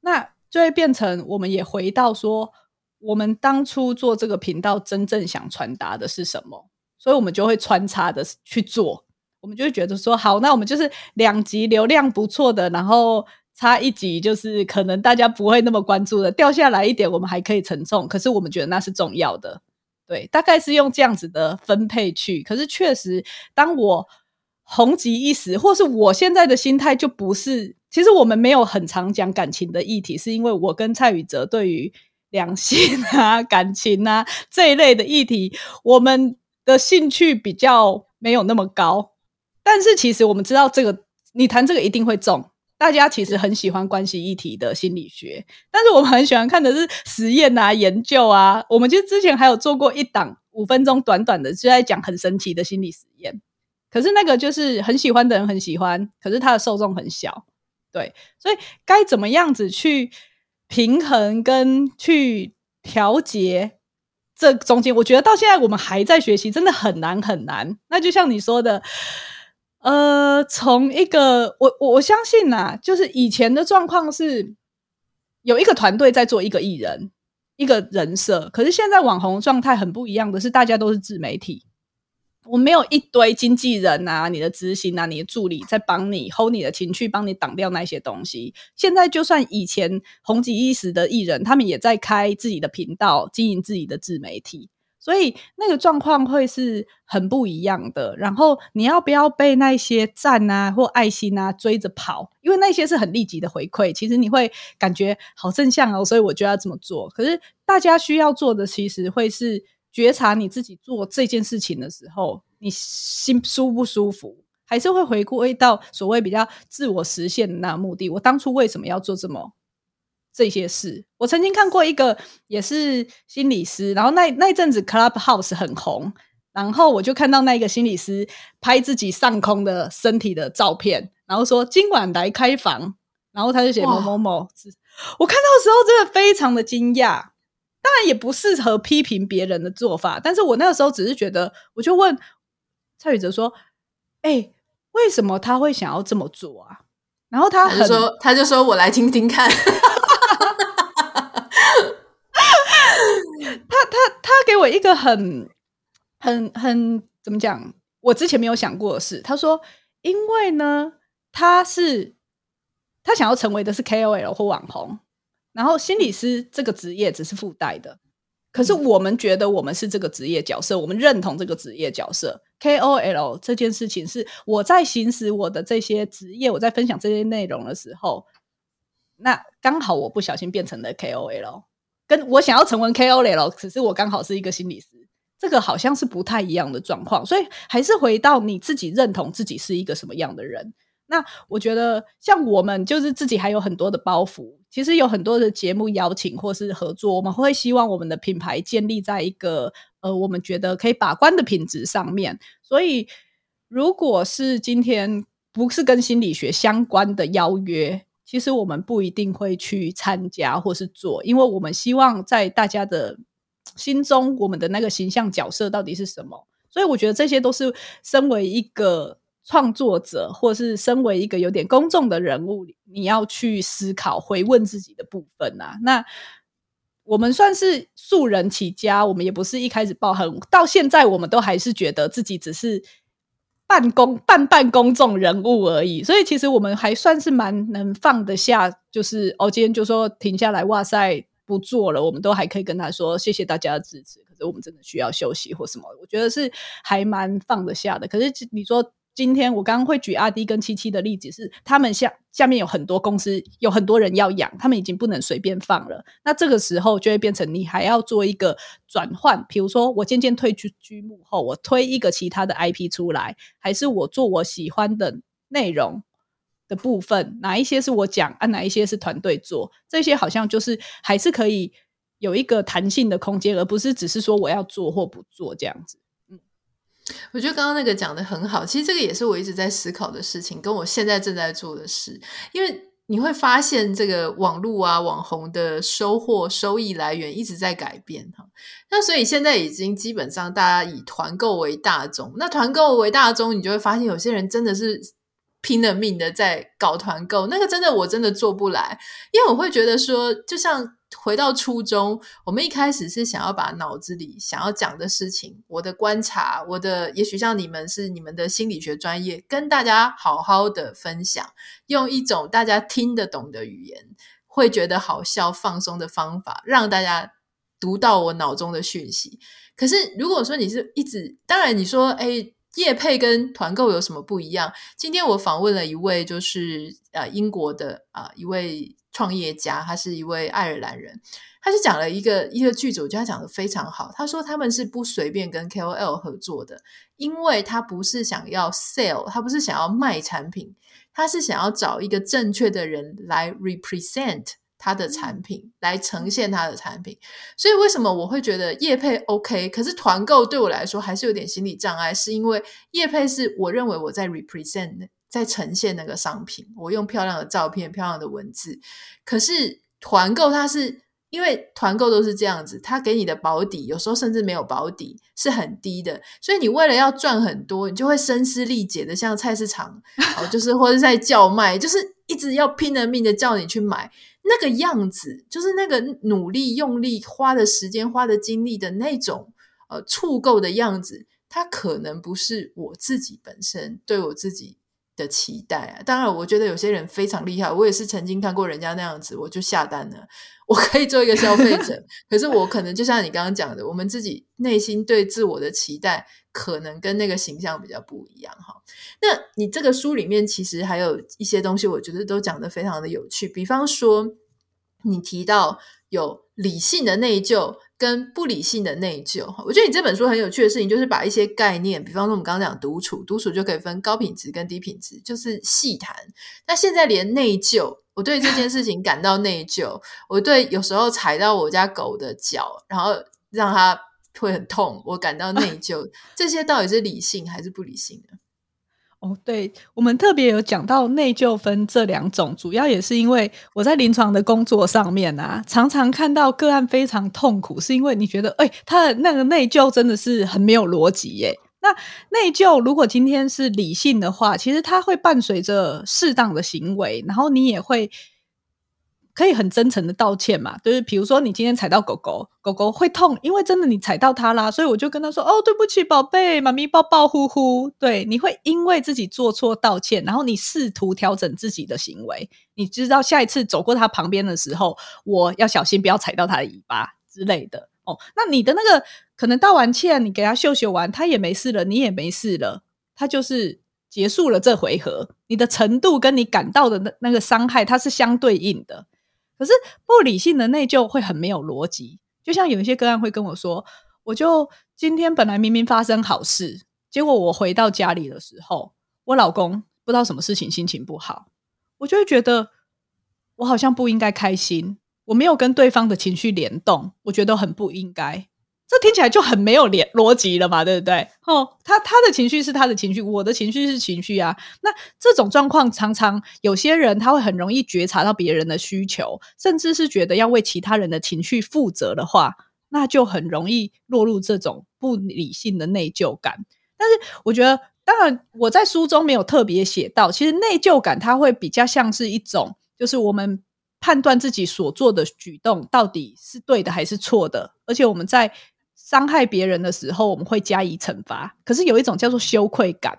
Speaker 2: 那。就会变成，我们也回到说，我们当初做这个频道真正想传达的是什么，所以我们就会穿插的去做，我们就会觉得说，好，那我们就是两集流量不错的，然后差一集就是可能大家不会那么关注的，掉下来一点，我们还可以承重，可是我们觉得那是重要的，对，大概是用这样子的分配去，可是确实，当我红极一时，或是我现在的心态就不是。其实我们没有很常讲感情的议题，是因为我跟蔡宇哲对于良心啊、感情啊这一类的议题，我们的兴趣比较没有那么高。但是其实我们知道，这个你谈这个一定会中。大家其实很喜欢关系议题的心理学，但是我们很喜欢看的是实验啊、研究啊。我们就之前还有做过一档五分钟短短的，就在讲很神奇的心理实验。可是那个就是很喜欢的人很喜欢，可是它的受众很小。对，所以该怎么样子去平衡跟去调节这中间，我觉得到现在我们还在学习，真的很难很难。那就像你说的，呃，从一个我我我相信呐、就是以前的状况是有一个团队在做一个艺人一个人设，可是现在网红状态很不一样的是，大家都是自媒体。我没有一堆经纪人啊，你的执行啊，你的助理在帮你 hold 你的情绪，帮你挡掉那些东西。现在就算以前红极一时的艺人，他们也在开自己的频道，经营自己的自媒体，所以那个状况会是很不一样的。然后你要不要被那些赞啊或爱心啊追着跑？因为那些是很立即的回馈，其实你会感觉好正向哦，所以我就要这么做。可是大家需要做的，其实会是。觉察你自己做这件事情的时候，你心舒不舒服，还是会回归到所谓比较自我实现的那目的。我当初为什么要做这么这些事？我曾经看过一个也是心理师，然后那那阵子 Clubhouse 很红，然后我就看到那个心理师拍自己上空的身体的照片，然后说今晚来开房，然后他就写某某某。我看到的时候真的非常的惊讶。当然也不适合批评别人的做法，但是我那个时候只是觉得，我就问蔡宇哲说：“哎、欸，为什么他会想要这么做啊？”然后他很他就说：“
Speaker 1: 他就说我来听听看。”
Speaker 2: 他他他给我一个很很很怎么讲我之前没有想过的事。他说，因为呢，他是他想要成为的是 KOL 或网红，然后心理师这个职业只是附带的。可是我们觉得我们是这个职业角色，我们认同这个职业角色。KOL 这件事情是我在行使我的这些职业，我在分享这些内容的时候，那刚好我不小心变成了 KOL，跟我想要成为 KOL，只是我刚好是一个心理师，这个好像是不太一样的状况。所以还是回到你自己认同自己是一个什么样的人。那我觉得，像我们就是自己还有很多的包袱。其实有很多的节目邀请或是合作，我们会希望我们的品牌建立在一个呃，我们觉得可以把关的品质上面。所以，如果是今天不是跟心理学相关的邀约，其实我们不一定会去参加或是做，因为我们希望在大家的心中，我们的那个形象角色到底是什么。所以，我觉得这些都是身为一个。创作者，或是身为一个有点公众的人物，你要去思考、回问自己的部分啊。那我们算是素人起家，我们也不是一开始爆很，到现在我们都还是觉得自己只是半公半半公众人物而已。所以其实我们还算是蛮能放得下，就是哦，今天就说停下来，哇塞，不做了，我们都还可以跟他说谢谢大家的支持。可是我们真的需要休息或什么，我觉得是还蛮放得下的。可是你说。今天我刚刚会举阿迪跟七七的例子是，他们下下面有很多公司，有很多人要养，他们已经不能随便放了。那这个时候就会变成你还要做一个转换，比如说我渐渐退居居幕后，我推一个其他的 IP 出来，还是我做我喜欢的内容的部分，哪一些是我讲啊，哪一些是团队做，这些好像就是还是可以有一个弹性的空间，而不是只是说我要做或不做这样子。
Speaker 1: 我觉得刚刚那个讲得很好，其实这个也是我一直在思考的事情，跟我现在正在做的事。因为你会发现，这个网络啊、网红的收获、收益来源一直在改变哈。那所以现在已经基本上大家以团购为大宗。那团购为大宗，你就会发现有些人真的是拼了命的在搞团购，那个真的我真的做不来，因为我会觉得说，就像。回到初衷，我们一开始是想要把脑子里想要讲的事情，我的观察，我的也许像你们是你们的心理学专业，跟大家好好的分享，用一种大家听得懂的语言，会觉得好笑、放松的方法，让大家读到我脑中的讯息。可是如果说你是一直，当然你说，哎，业配跟团购有什么不一样？今天我访问了一位，就是呃英国的啊、一位。创业家，他是一位爱尔兰人，他就讲了一个一个句子，我觉得他讲的非常好。他说他们是不随便跟 KOL 合作的，因为他不是想要 sell，他不是想要卖产品，他是想要找一个正确的人来 represent 他的产品，嗯、来呈现他的产品。所以为什么我会觉得业配 OK，可是团购对我来说还是有点心理障碍，是因为业配是我认为我在 represent。在呈现那个商品，我用漂亮的照片、漂亮的文字。可是团购它是因为团购都是这样子，它给你的保底有时候甚至没有保底，是很低的。所以你为了要赚很多，你就会声嘶力竭的，像菜市场哦，就是 或者在叫卖，就是一直要拼了命的叫你去买那个样子，就是那个努力、用力、花的时间、花的精力的那种呃触购的样子，它可能不是我自己本身对我自己。的期待啊，当然，我觉得有些人非常厉害，我也是曾经看过人家那样子，我就下单了。我可以做一个消费者，可是我可能就像你刚刚讲的，我们自己内心对自我的期待，可能跟那个形象比较不一样哈。那你这个书里面其实还有一些东西，我觉得都讲得非常的有趣，比方说你提到有理性的内疚。跟不理性的内疚，我觉得你这本书很有趣的事情，就是把一些概念，比方说我们刚刚讲独处，独处就可以分高品质跟低品质，就是细谈。那现在连内疚，我对这件事情感到内疚，我对有时候踩到我家狗的脚，然后让它会很痛，我感到内疚。这些到底是理性还是不理性的？
Speaker 2: 哦，对，我们特别有讲到内疚分这两种，主要也是因为我在临床的工作上面啊，常常看到个案非常痛苦，是因为你觉得，哎，他的那个内疚真的是很没有逻辑耶。那内疚如果今天是理性的话，其实它会伴随着适当的行为，然后你也会可以很真诚的道歉嘛，就是比如说你今天踩到狗狗，狗狗会痛，因为真的你踩到它啦，所以我就跟他说：“哦，对不起，宝贝，妈咪抱抱呼呼。”对，你会因为自己做错道歉，然后你试图调整自己的行为，你知道下一次走过它旁边的时候，我要小心不要踩到它的尾巴之类的哦。那你的那个可能道完歉，你给他秀秀完，他也没事了，你也没事了，他就是结束了这回合。你的程度跟你感到的那那个伤害，它是相对应的。可是不理性的内疚会很没有逻辑，就像有一些个案会跟我说，我就今天本来明明发生好事，结果我回到家里的时候，我老公不知道什么事情心情不好，我就会觉得我好像不应该开心，我没有跟对方的情绪联动，我觉得很不应该。这听起来就很没有连逻辑了嘛，对不对？哦，他他的情绪是他的情绪，我的情绪是情绪啊。那这种状况常常有些人他会很容易觉察到别人的需求，甚至是觉得要为其他人的情绪负责的话，那就很容易落入这种不理性的内疚感。但是我觉得，当然我在书中没有特别写到，其实内疚感它会比较像是一种，就是我们判断自己所做的举动到底是对的还是错的，而且我们在。伤害别人的时候，我们会加以惩罚。可是有一种叫做羞愧感，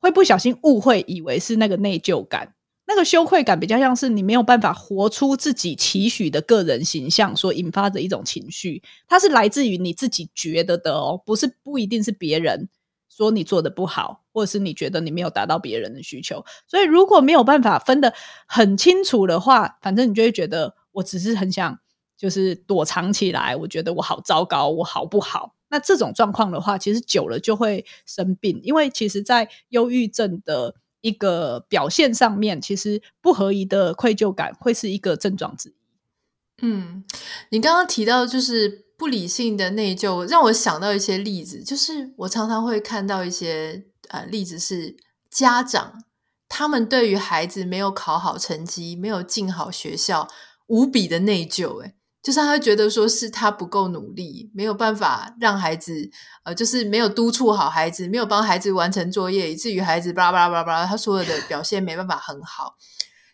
Speaker 2: 会不小心误会，以为是那个内疚感。那个羞愧感比较像是你没有办法活出自己期许的个人形象所引发的一种情绪，它是来自于你自己觉得的哦，不是不一定是别人说你做的不好，或者是你觉得你没有达到别人的需求。所以如果没有办法分得很清楚的话，反正你就会觉得我只是很想。就是躲藏起来，我觉得我好糟糕，我好不好？那这种状况的话，其实久了就会生病，因为其实，在忧郁症的一个表现上面，其实不合宜的愧疚感会是一个症状之一。
Speaker 1: 嗯，你刚刚提到就是不理性的内疚，让我想到一些例子，就是我常常会看到一些呃例子是家长他们对于孩子没有考好成绩，没有进好学校，无比的内疚，诶就是他会觉得说是他不够努力，没有办法让孩子，呃，就是没有督促好孩子，没有帮孩子完成作业，以至于孩子巴拉巴拉巴拉巴拉，他所有的表现没办法很好。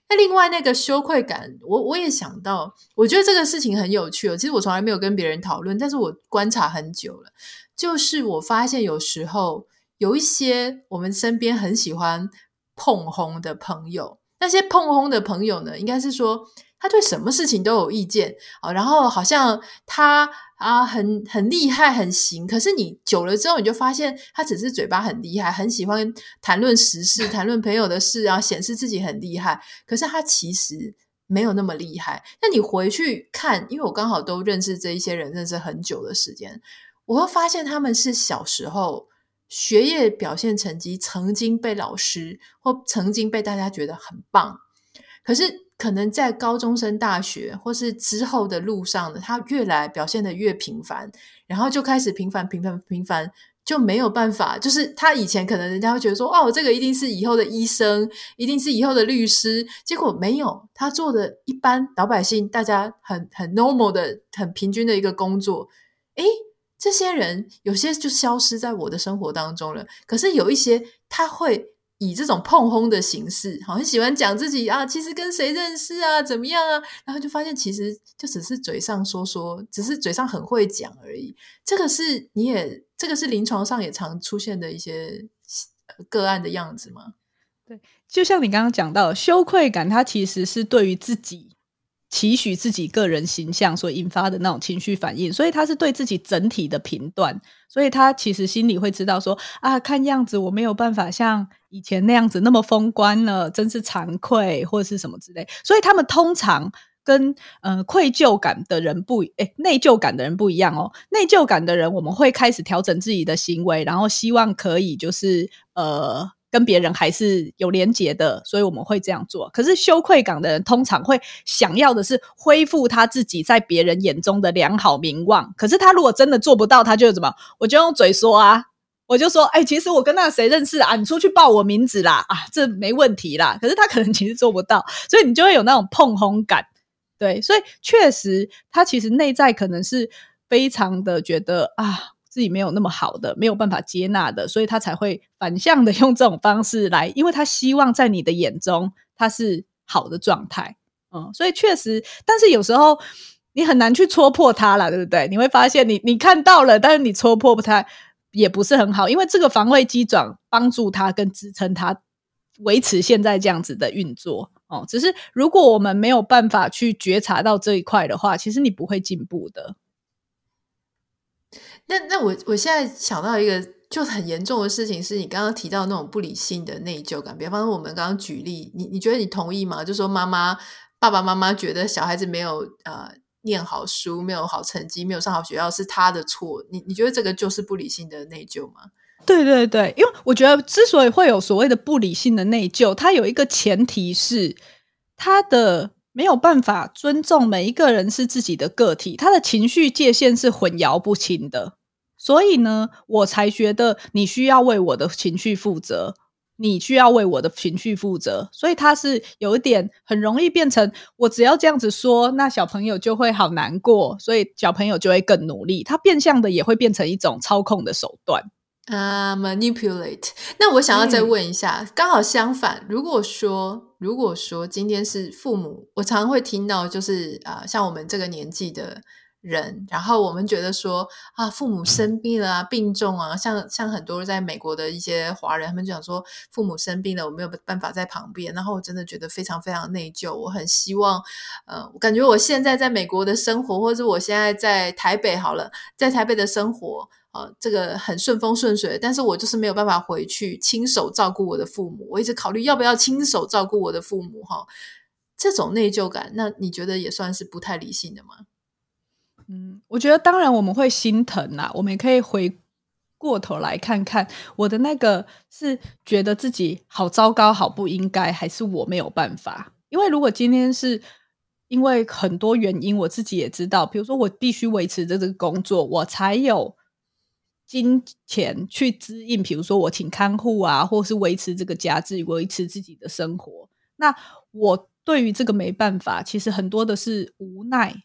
Speaker 1: 那另外那个羞愧感，我我也想到，我觉得这个事情很有趣哦。其实我从来没有跟别人讨论，但是我观察很久了，就是我发现有时候有一些我们身边很喜欢碰轰的朋友，那些碰轰的朋友呢，应该是说。他对什么事情都有意见啊，然后好像他啊很很厉害很行，可是你久了之后，你就发现他只是嘴巴很厉害，很喜欢谈论时事、谈论朋友的事，然后显示自己很厉害。可是他其实没有那么厉害。那你回去看，因为我刚好都认识这一些人，认识很久的时间，我会发现他们是小时候学业表现成绩曾经被老师或曾经被大家觉得很棒，可是。可能在高中升大学或是之后的路上呢，他越来表现得越平凡，然后就开始平凡、平凡、平凡，就没有办法。就是他以前可能人家会觉得说，哦，这个一定是以后的医生，一定是以后的律师，结果没有，他做的一般老百姓，大家很很 normal 的、很平均的一个工作。诶，这些人有些就消失在我的生活当中了。可是有一些他会。以这种碰轰的形式，好，很喜欢讲自己啊，其实跟谁认识啊，怎么样啊，然后就发现其实就只是嘴上说说，只是嘴上很会讲而已。这个是你也，这个是临床上也常出现的一些个案的样子吗？
Speaker 2: 对，就像你刚刚讲到，羞愧感，它其实是对于自己。期许自己个人形象所引发的那种情绪反应，所以他是对自己整体的评断，所以他其实心里会知道说啊，看样子我没有办法像以前那样子那么风光了，真是惭愧或者是什么之类。所以他们通常跟呃愧疚感的人不诶，内疚感的人不一样哦。内疚感的人，我们会开始调整自己的行为，然后希望可以就是呃。跟别人还是有连结的，所以我们会这样做。可是羞愧感的人通常会想要的是恢复他自己在别人眼中的良好名望。可是他如果真的做不到，他就怎么？我就用嘴说啊，我就说，哎、其实我跟那谁认识啊？你出去报我名字啦，啊，这没问题啦。可是他可能其实做不到，所以你就会有那种碰轰感。对，所以确实他其实内在可能是非常的觉得啊。自己没有那么好的，没有办法接纳的，所以他才会反向的 用这种方式来，因为他希望在你的眼中他是好的状态。嗯，所以确实，但是有时候你很难去戳破它了，对不对？你会发现你，你看到了，但是你戳破不它也不是很好，因为这个防卫机转帮助他跟支撑他维持现在这样子的运作哦。只是如果我们没有办法去觉察到这一块的话，其实你不会进步的。
Speaker 1: 那那我我现在想到一个。就很严重的事情是你刚刚提到那种不理性的内疚感，比方说我们刚刚举例，你你觉得你同意吗？就说妈妈、爸爸妈妈觉得小孩子没有呃念好书、没有好成绩、没有上好学校是他的错，你你觉得这个就是不理性的内疚吗？
Speaker 2: 对对对，因为我觉得之所以会有所谓的不理性的内疚，它有一个前提是他的没有办法尊重每一个人是自己的个体，他的情绪界限是混淆不清的。所以呢，我才觉得你需要为我的情绪负责，你需要为我的情绪负责。所以他是有一点很容易变成，我只要这样子说，那小朋友就会好难过，所以小朋友就会更努力。他变相的也会变成一种操控的手段
Speaker 1: 啊，uh，manipulate。那我想要再问一下，嗯，刚好相反，如果说如果说今天是父母，我常常会听到，就是啊，呃，像我们这个年纪的。人，然后我们觉得说啊，父母生病了啊，病重啊，像像很多在美国的一些华人，他们就讲说父母生病了，我没有办法在旁边，然后我真的觉得非常非常内疚。我很希望，呃，我感觉我现在在美国的生活，或者是我现在在台北好了，在台北的生活，呃，这个很顺风顺水，但是我就是没有办法回去亲手照顾我的父母。我一直考虑要不要亲手照顾我的父母，哈，这种内疚感，那你觉得也算是不太理性的吗？
Speaker 2: 嗯，我觉得当然我们会心疼啦，我们也可以回过头来看看我的那个是觉得自己好糟糕、好不应该，还是我没有办法？因为如果今天是因为很多原因，我自己也知道，比如说我必须维持着这个工作，我才有金钱去支应，比如说我请看护啊，或是维持这个家自己，维持自己的生活。那我对于这个没办法，其实很多的是无奈。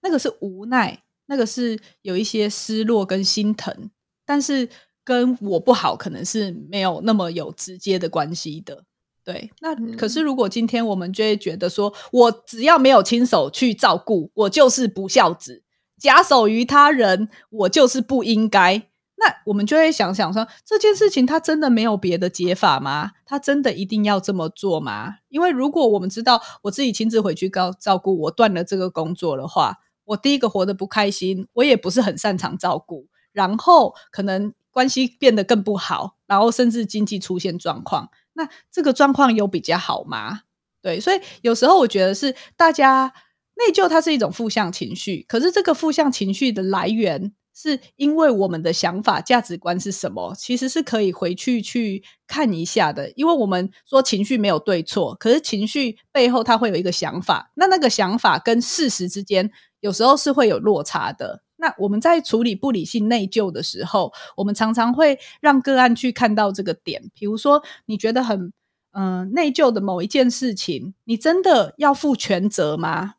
Speaker 2: 那个是无奈，那个是有一些失落跟心疼，但是跟我不好可能是没有那么有直接的关系的。对，那可是如果今天我们就会觉得说，我只要没有亲手去照顾，我就是不孝子，假手于他人，我就是不应该。那我们就会想想说，这件事情他真的没有别的解法吗？他真的一定要这么做吗？因为如果我们知道我自己亲自回去照照顾，我断了这个工作的话。我第一个活得不开心，我也不是很擅长照顾，然后可能关系变得更不好，然后甚至经济出现状况。那这个状况有比较好吗？对，所以有时候我觉得是大家内疚，它是一种负向情绪，可是这个负向情绪的来源是因为我们的想法、价值观是什么？其实是可以回去去看一下的，因为我们说情绪没有对错，可是情绪背后它会有一个想法，那那个想法跟事实之间。有时候是会有落差的。那我们在处理不理性内疚的时候，我们常常会让个案去看到这个点。比如说，你觉得很嗯、内疚的某一件事情，你真的要负全责吗？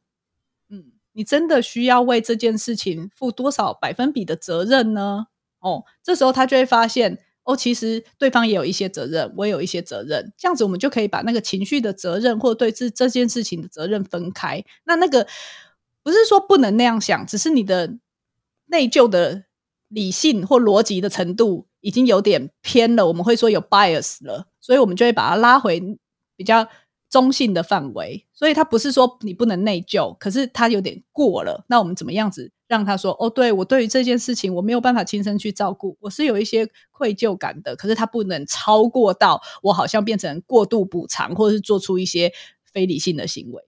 Speaker 2: 你真的需要为这件事情负多少百分比的责任呢？哦，这时候他就会发现，哦，其实对方也有一些责任，我也有一些责任。这样子，我们就可以把那个情绪的责任，或对这这件事情的责任分开。那那个。不是说不能那样想，只是你的内疚的理性或逻辑的程度已经有点偏了。我们会说有 bias 了，所以我们就会把它拉回比较中性的范围。所以他不是说你不能内疚，可是他有点过了。那我们怎么样子让他说哦，对，我对于这件事情我没有办法亲身去照顾，我是有一些愧疚感的。可是他不能超过到我好像变成过度补偿，或者是做出一些非理性的行为。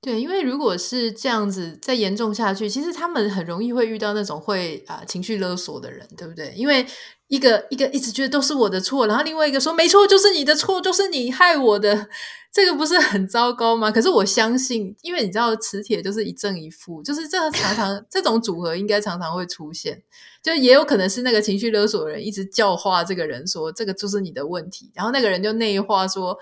Speaker 1: 对，因为如果是这样子再严重下去，其实他们很容易会遇到那种会啊、情绪勒索的人，对不对？因为一个一个一直觉得都是我的错，然后另外一个说没错，就是你的错，就是你害我的，这个不是很糟糕吗？可是我相信，因为你知道磁铁就是一正一负，就是这个常常这种组合应该常常会出现，就也有可能是那个情绪勒索人一直教化这个人说这个就是你的问题，然后那个人就内化说。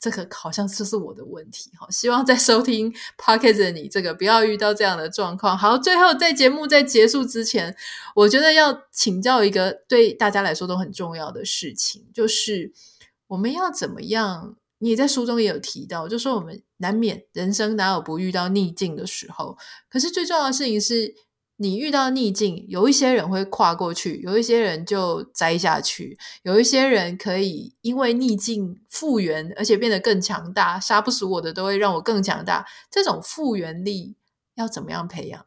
Speaker 1: 这个好像就是我的问题，好，希望在收听 Podcast 的你，这个不要遇到这样的状况。好，最后在节目在结束之前，我觉得要请教一个对大家来说都很重要的事情，就是我们要怎么样你在书中也有提到，就说我们难免人生哪有不遇到逆境的时候，可是最重要的事情是。你遇到逆境，有一些人会跨过去，有一些人就栽下去，有一些人可以因为逆境复原，而且变得更强大。杀不死我的，都会让我更强大。这种复原力要怎么样培养？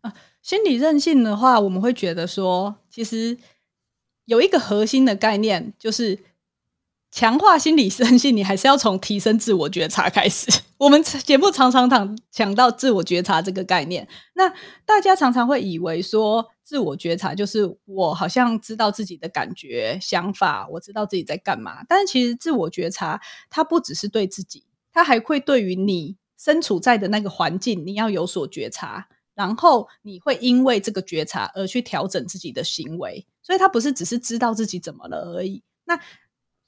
Speaker 2: 啊，心理韧性的话，我们会觉得说，其实有一个核心的概念，就是。强化心理韧性，你还是要从提升自我觉察开始。我们节目常常讲讲到自我觉察这个概念，那大家常常会以为说，自我觉察就是我好像知道自己的感觉、想法，我知道自己在干嘛。但是其实自我觉察，它不只是对自己，它还会对于你身处在的那个环境，你要有所觉察，然后你会因为这个觉察而去调整自己的行为。所以它不是只是知道自己怎么了而已。那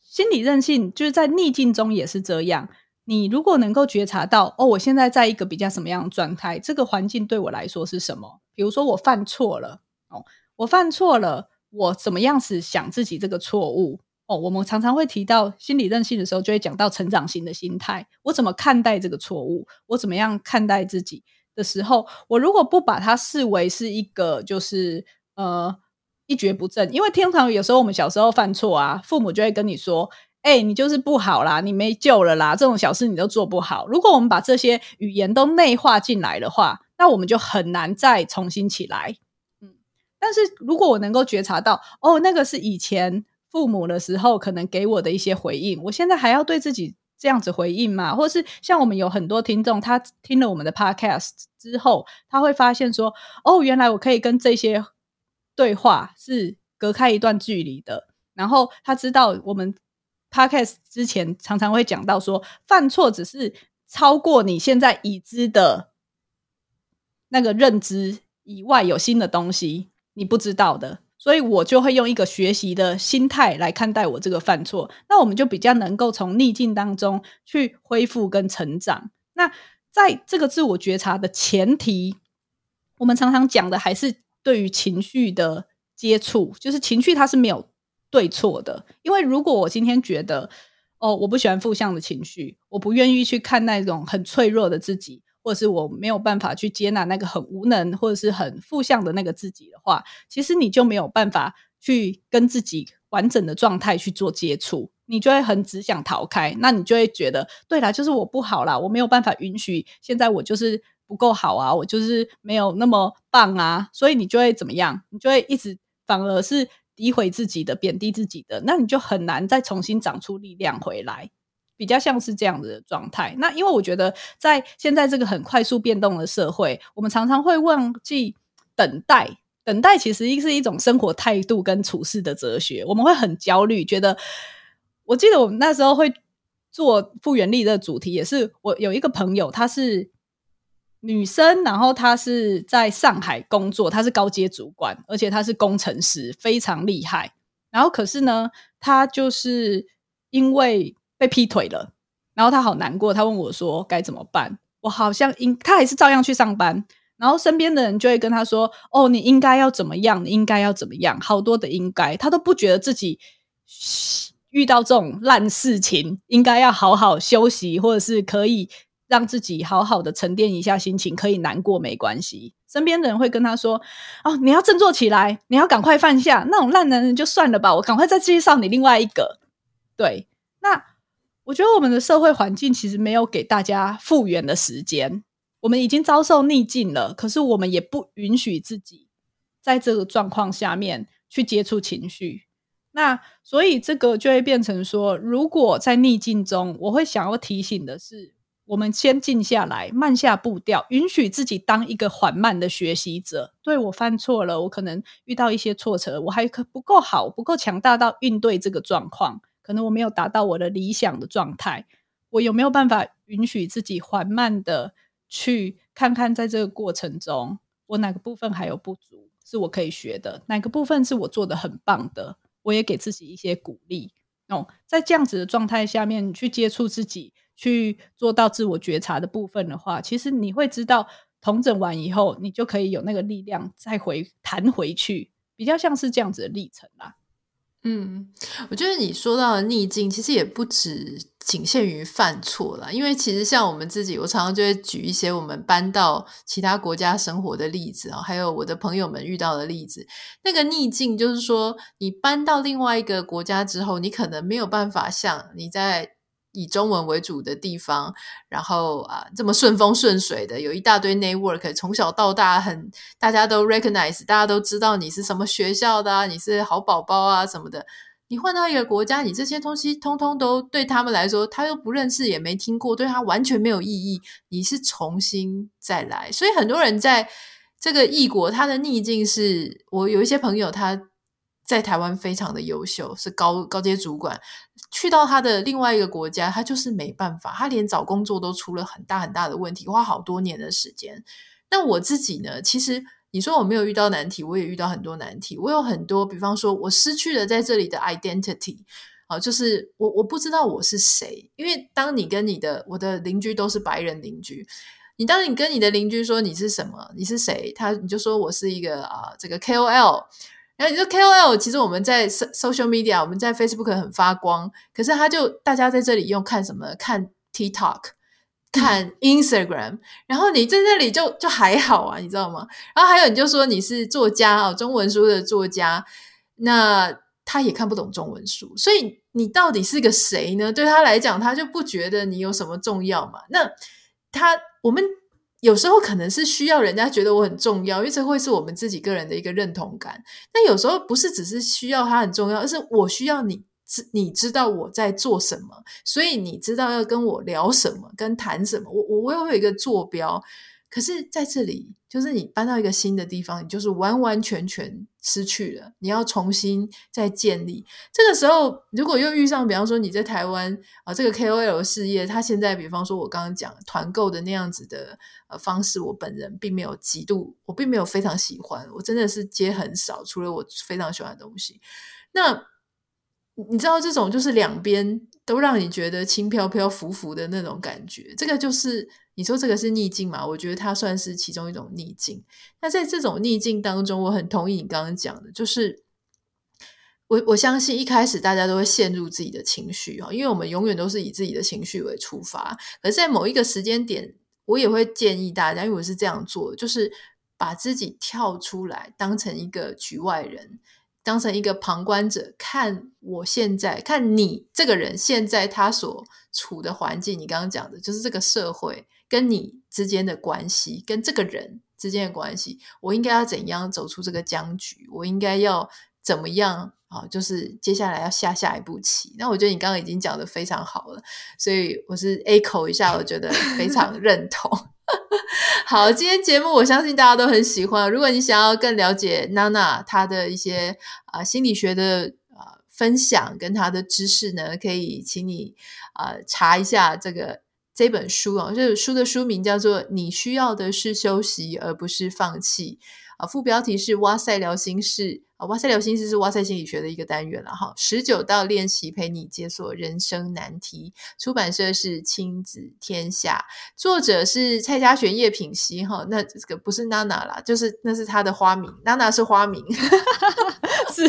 Speaker 2: 心理韧性就是在逆境中也是这样。你如果能够觉察到，哦，我现在在一个比较什么样的状态，这个环境对我来说是什么？比如说我犯错了，哦，我犯错了，我怎么样子想自己这个错误？哦，我们常常会提到心理韧性的时候，就会讲到成长型的心态。我怎么看待这个错误？我怎么样看待自己的时候，我如果不把它视为是一个，就是呃。一蹶不振，因为通常有时候我们小时候犯错啊，父母就会跟你说：“哎、你就是不好啦，你没救了啦，这种小事你都做不好。”如果我们把这些语言都内化进来的话，那我们就很难再重新起来。嗯，但是如果我能够觉察到，哦，那个是以前父母的时候可能给我的一些回应，我现在还要对自己这样子回应吗？或是像我们有很多听众，他听了我们的 podcast 之后，他会发现说：“哦，原来我可以跟这些。”对话是隔开一段距离的，然后他知道我们 podcast 之前常常会讲到说，犯错只是超过你现在已知的那个认知以外，有新的东西你不知道的，所以我就会用一个学习的心态来看待我这个犯错，那我们就比较能够从逆境当中去恢复跟成长。那在这个自我觉察的前提，我们常常讲的还是。对于情绪的接触，就是情绪它是没有对错的。因为如果我今天觉得，哦，我不喜欢负向的情绪，我不愿意去看那种很脆弱的自己，或者是我没有办法去接纳那个很无能或者是很负向的那个自己的话，其实你就没有办法去跟自己完整的状态去做接触，你就会很只想逃开。那你就会觉得，对啦，就是我不好啦，我没有办法允许现在我就是。不够好啊，我就是没有那么棒啊，所以你就会怎么样？你就会一直反而是诋毁自己的、贬低自己的，那你就很难再重新长出力量回来，比较像是这样子的状态。那因为我觉得，在现在这个很快速变动的社会，我们常常会忘记等待。等待其实是一种生活态度跟处事的哲学。我们会很焦虑，觉得我记得我们那时候会做复原力的主题，也是我有一个朋友，他是。女生，然后她是在上海工作，她是高阶主管，而且她是工程师，非常厉害。然后可是呢，她就是因为被劈腿了，然后她好难过，她问我说该怎么办？我好像应，她还是照样去上班，然后身边的人就会跟她说：“哦，你应该要怎么样？你应该要怎么样？”好多的应该，她都不觉得自己遇到这种烂事情，应该要好好休息，或者是可以。让自己好好的沉淀一下心情，可以难过没关系。身边的人会跟他说：“哦，你要振作起来，你要赶快放下那种烂男人就算了吧，我赶快再介绍你另外一个。”对，那我觉得我们的社会环境其实没有给大家复原的时间。我们已经遭受逆境了，可是我们也不允许自己在这个状况下面去接触情绪。那所以这个就会变成说，如果在逆境中，我会想要提醒的是。我们先静下来，慢下步调，允许自己当一个缓慢的学习者。对，我犯错了，我可能遇到一些挫折，我还可不够好，不够强大到应对这个状况。可能我没有达到我的理想的状态。我有没有办法允许自己缓慢的去看看，在这个过程中，我哪个部分还有不足，是我可以学的？哪个部分是我做得很棒的？我也给自己一些鼓励。哦，在这样子的状态下面去接触自己。去做到自我觉察的部分的话，其实你会知道，同整完以后，你就可以有那个力量再回弹回去，比较像是这样子的历程啦。
Speaker 1: 嗯，我觉得你说到的逆境，其实也不止仅限于犯错啦。因为其实像我们自己，我常常就会举一些我们搬到其他国家生活的例子啊，还有我的朋友们遇到的例子。那个逆境就是说，你搬到另外一个国家之后，你可能没有办法像你在。以中文为主的地方，然后啊，这么顺风顺水的，有一大堆 network，从小到大很大家都 recognize，大家都知道你是什么学校的啊，你是好宝宝啊什么的。你换到一个国家，你这些东西通通都对他们来说，他又不认识，也没听过，对他完全没有意义。你是重新再来，所以很多人在这个异国，他的逆境是，我有一些朋友他。在台湾非常的优秀，是高高阶主管。去到他的另外一个国家，他就是没办法，他连找工作都出了很大很大的问题，花好多年的时间。那我自己呢？其实你说我没有遇到难题，我也遇到很多难题。我有很多，比方说我失去了在这里的 identity 啊，就是我我不知道我是谁。因为当你跟你的我的邻居都是白人邻居，你当你跟你的邻居说你是什么，你是谁，他你就说我是一个啊这个 KOL。然后你说 KOL，其实我们在 social media，我们在 Facebook 很发光，可是他就大家在这里用看什么？看 TikTok，看 Instagram，嗯，然后你在那里就就还好啊，你知道吗？然后还有你就说你是作家哦，中文书的作家，那他也看不懂中文书，所以你到底是个谁呢？对他来讲，他就不觉得你有什么重要嘛？那他我们。有时候可能是需要人家觉得我很重要，因为这会是我们自己个人的一个认同感。但有时候不是只是需要他很重要，而是我需要你知你知道我在做什么，所以你知道要跟我聊什么，跟谈什么。我我我有一个坐标。可是在这里，就是你搬到一个新的地方，你就是完完全全失去了。你要重新再建立。这个时候，如果又遇上，比方说你在台湾啊，这个 KOL 事业，他现在，比方说我刚刚讲团购的那样子的呃方式，我本人并没有极度，我并没有非常喜欢，我真的是接很少，除了我非常喜欢的东西。那你知道，这种就是两边都让你觉得轻飘飘浮浮的那种感觉，这个就是。你说这个是逆境嘛？我觉得它算是其中一种逆境。那在这种逆境当中，我很同意你刚刚讲的，就是我我相信一开始大家都会陷入自己的情绪啊，因为我们永远都是以自己的情绪为出发。可是在某一个时间点，我也会建议大家，因为我是这样做，就是把自己跳出来，当成一个局外人。当成一个旁观者看，我现在看你这个人现在他所处的环境，你刚刚讲的就是这个社会跟你之间的关系，跟这个人之间的关系，我应该要怎样走出这个僵局？我应该要怎么样啊？就是接下来要下下一步棋。那我觉得你刚刚已经讲的非常好了，所以我是 echo 一下，我觉得非常 认同。好，今天节目我相信大家都很喜欢。如果你想要更了解娜娜她的一些啊、心理学的啊、分享跟她的知识呢，可以请你啊、查一下这个这本书哦。这本书的书名叫做《你需要的是休息，而不是放弃》啊，副标题是“哇塞聊心事”。啊，哇塞聊心事是哇塞心理学的一个单元了哈。十九道练习陪你解锁人生难题，出版社是亲子天下，作者是蔡嘉璇、叶品熙哈。那这个不是娜娜啦，就是那是她的花名，娜娜是花名。是。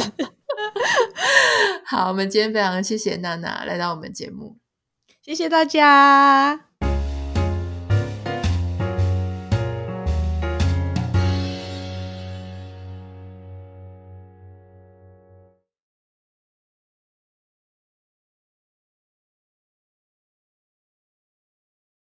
Speaker 1: 好，我们今天非常谢谢娜娜来到我们节目，
Speaker 2: 谢谢大家。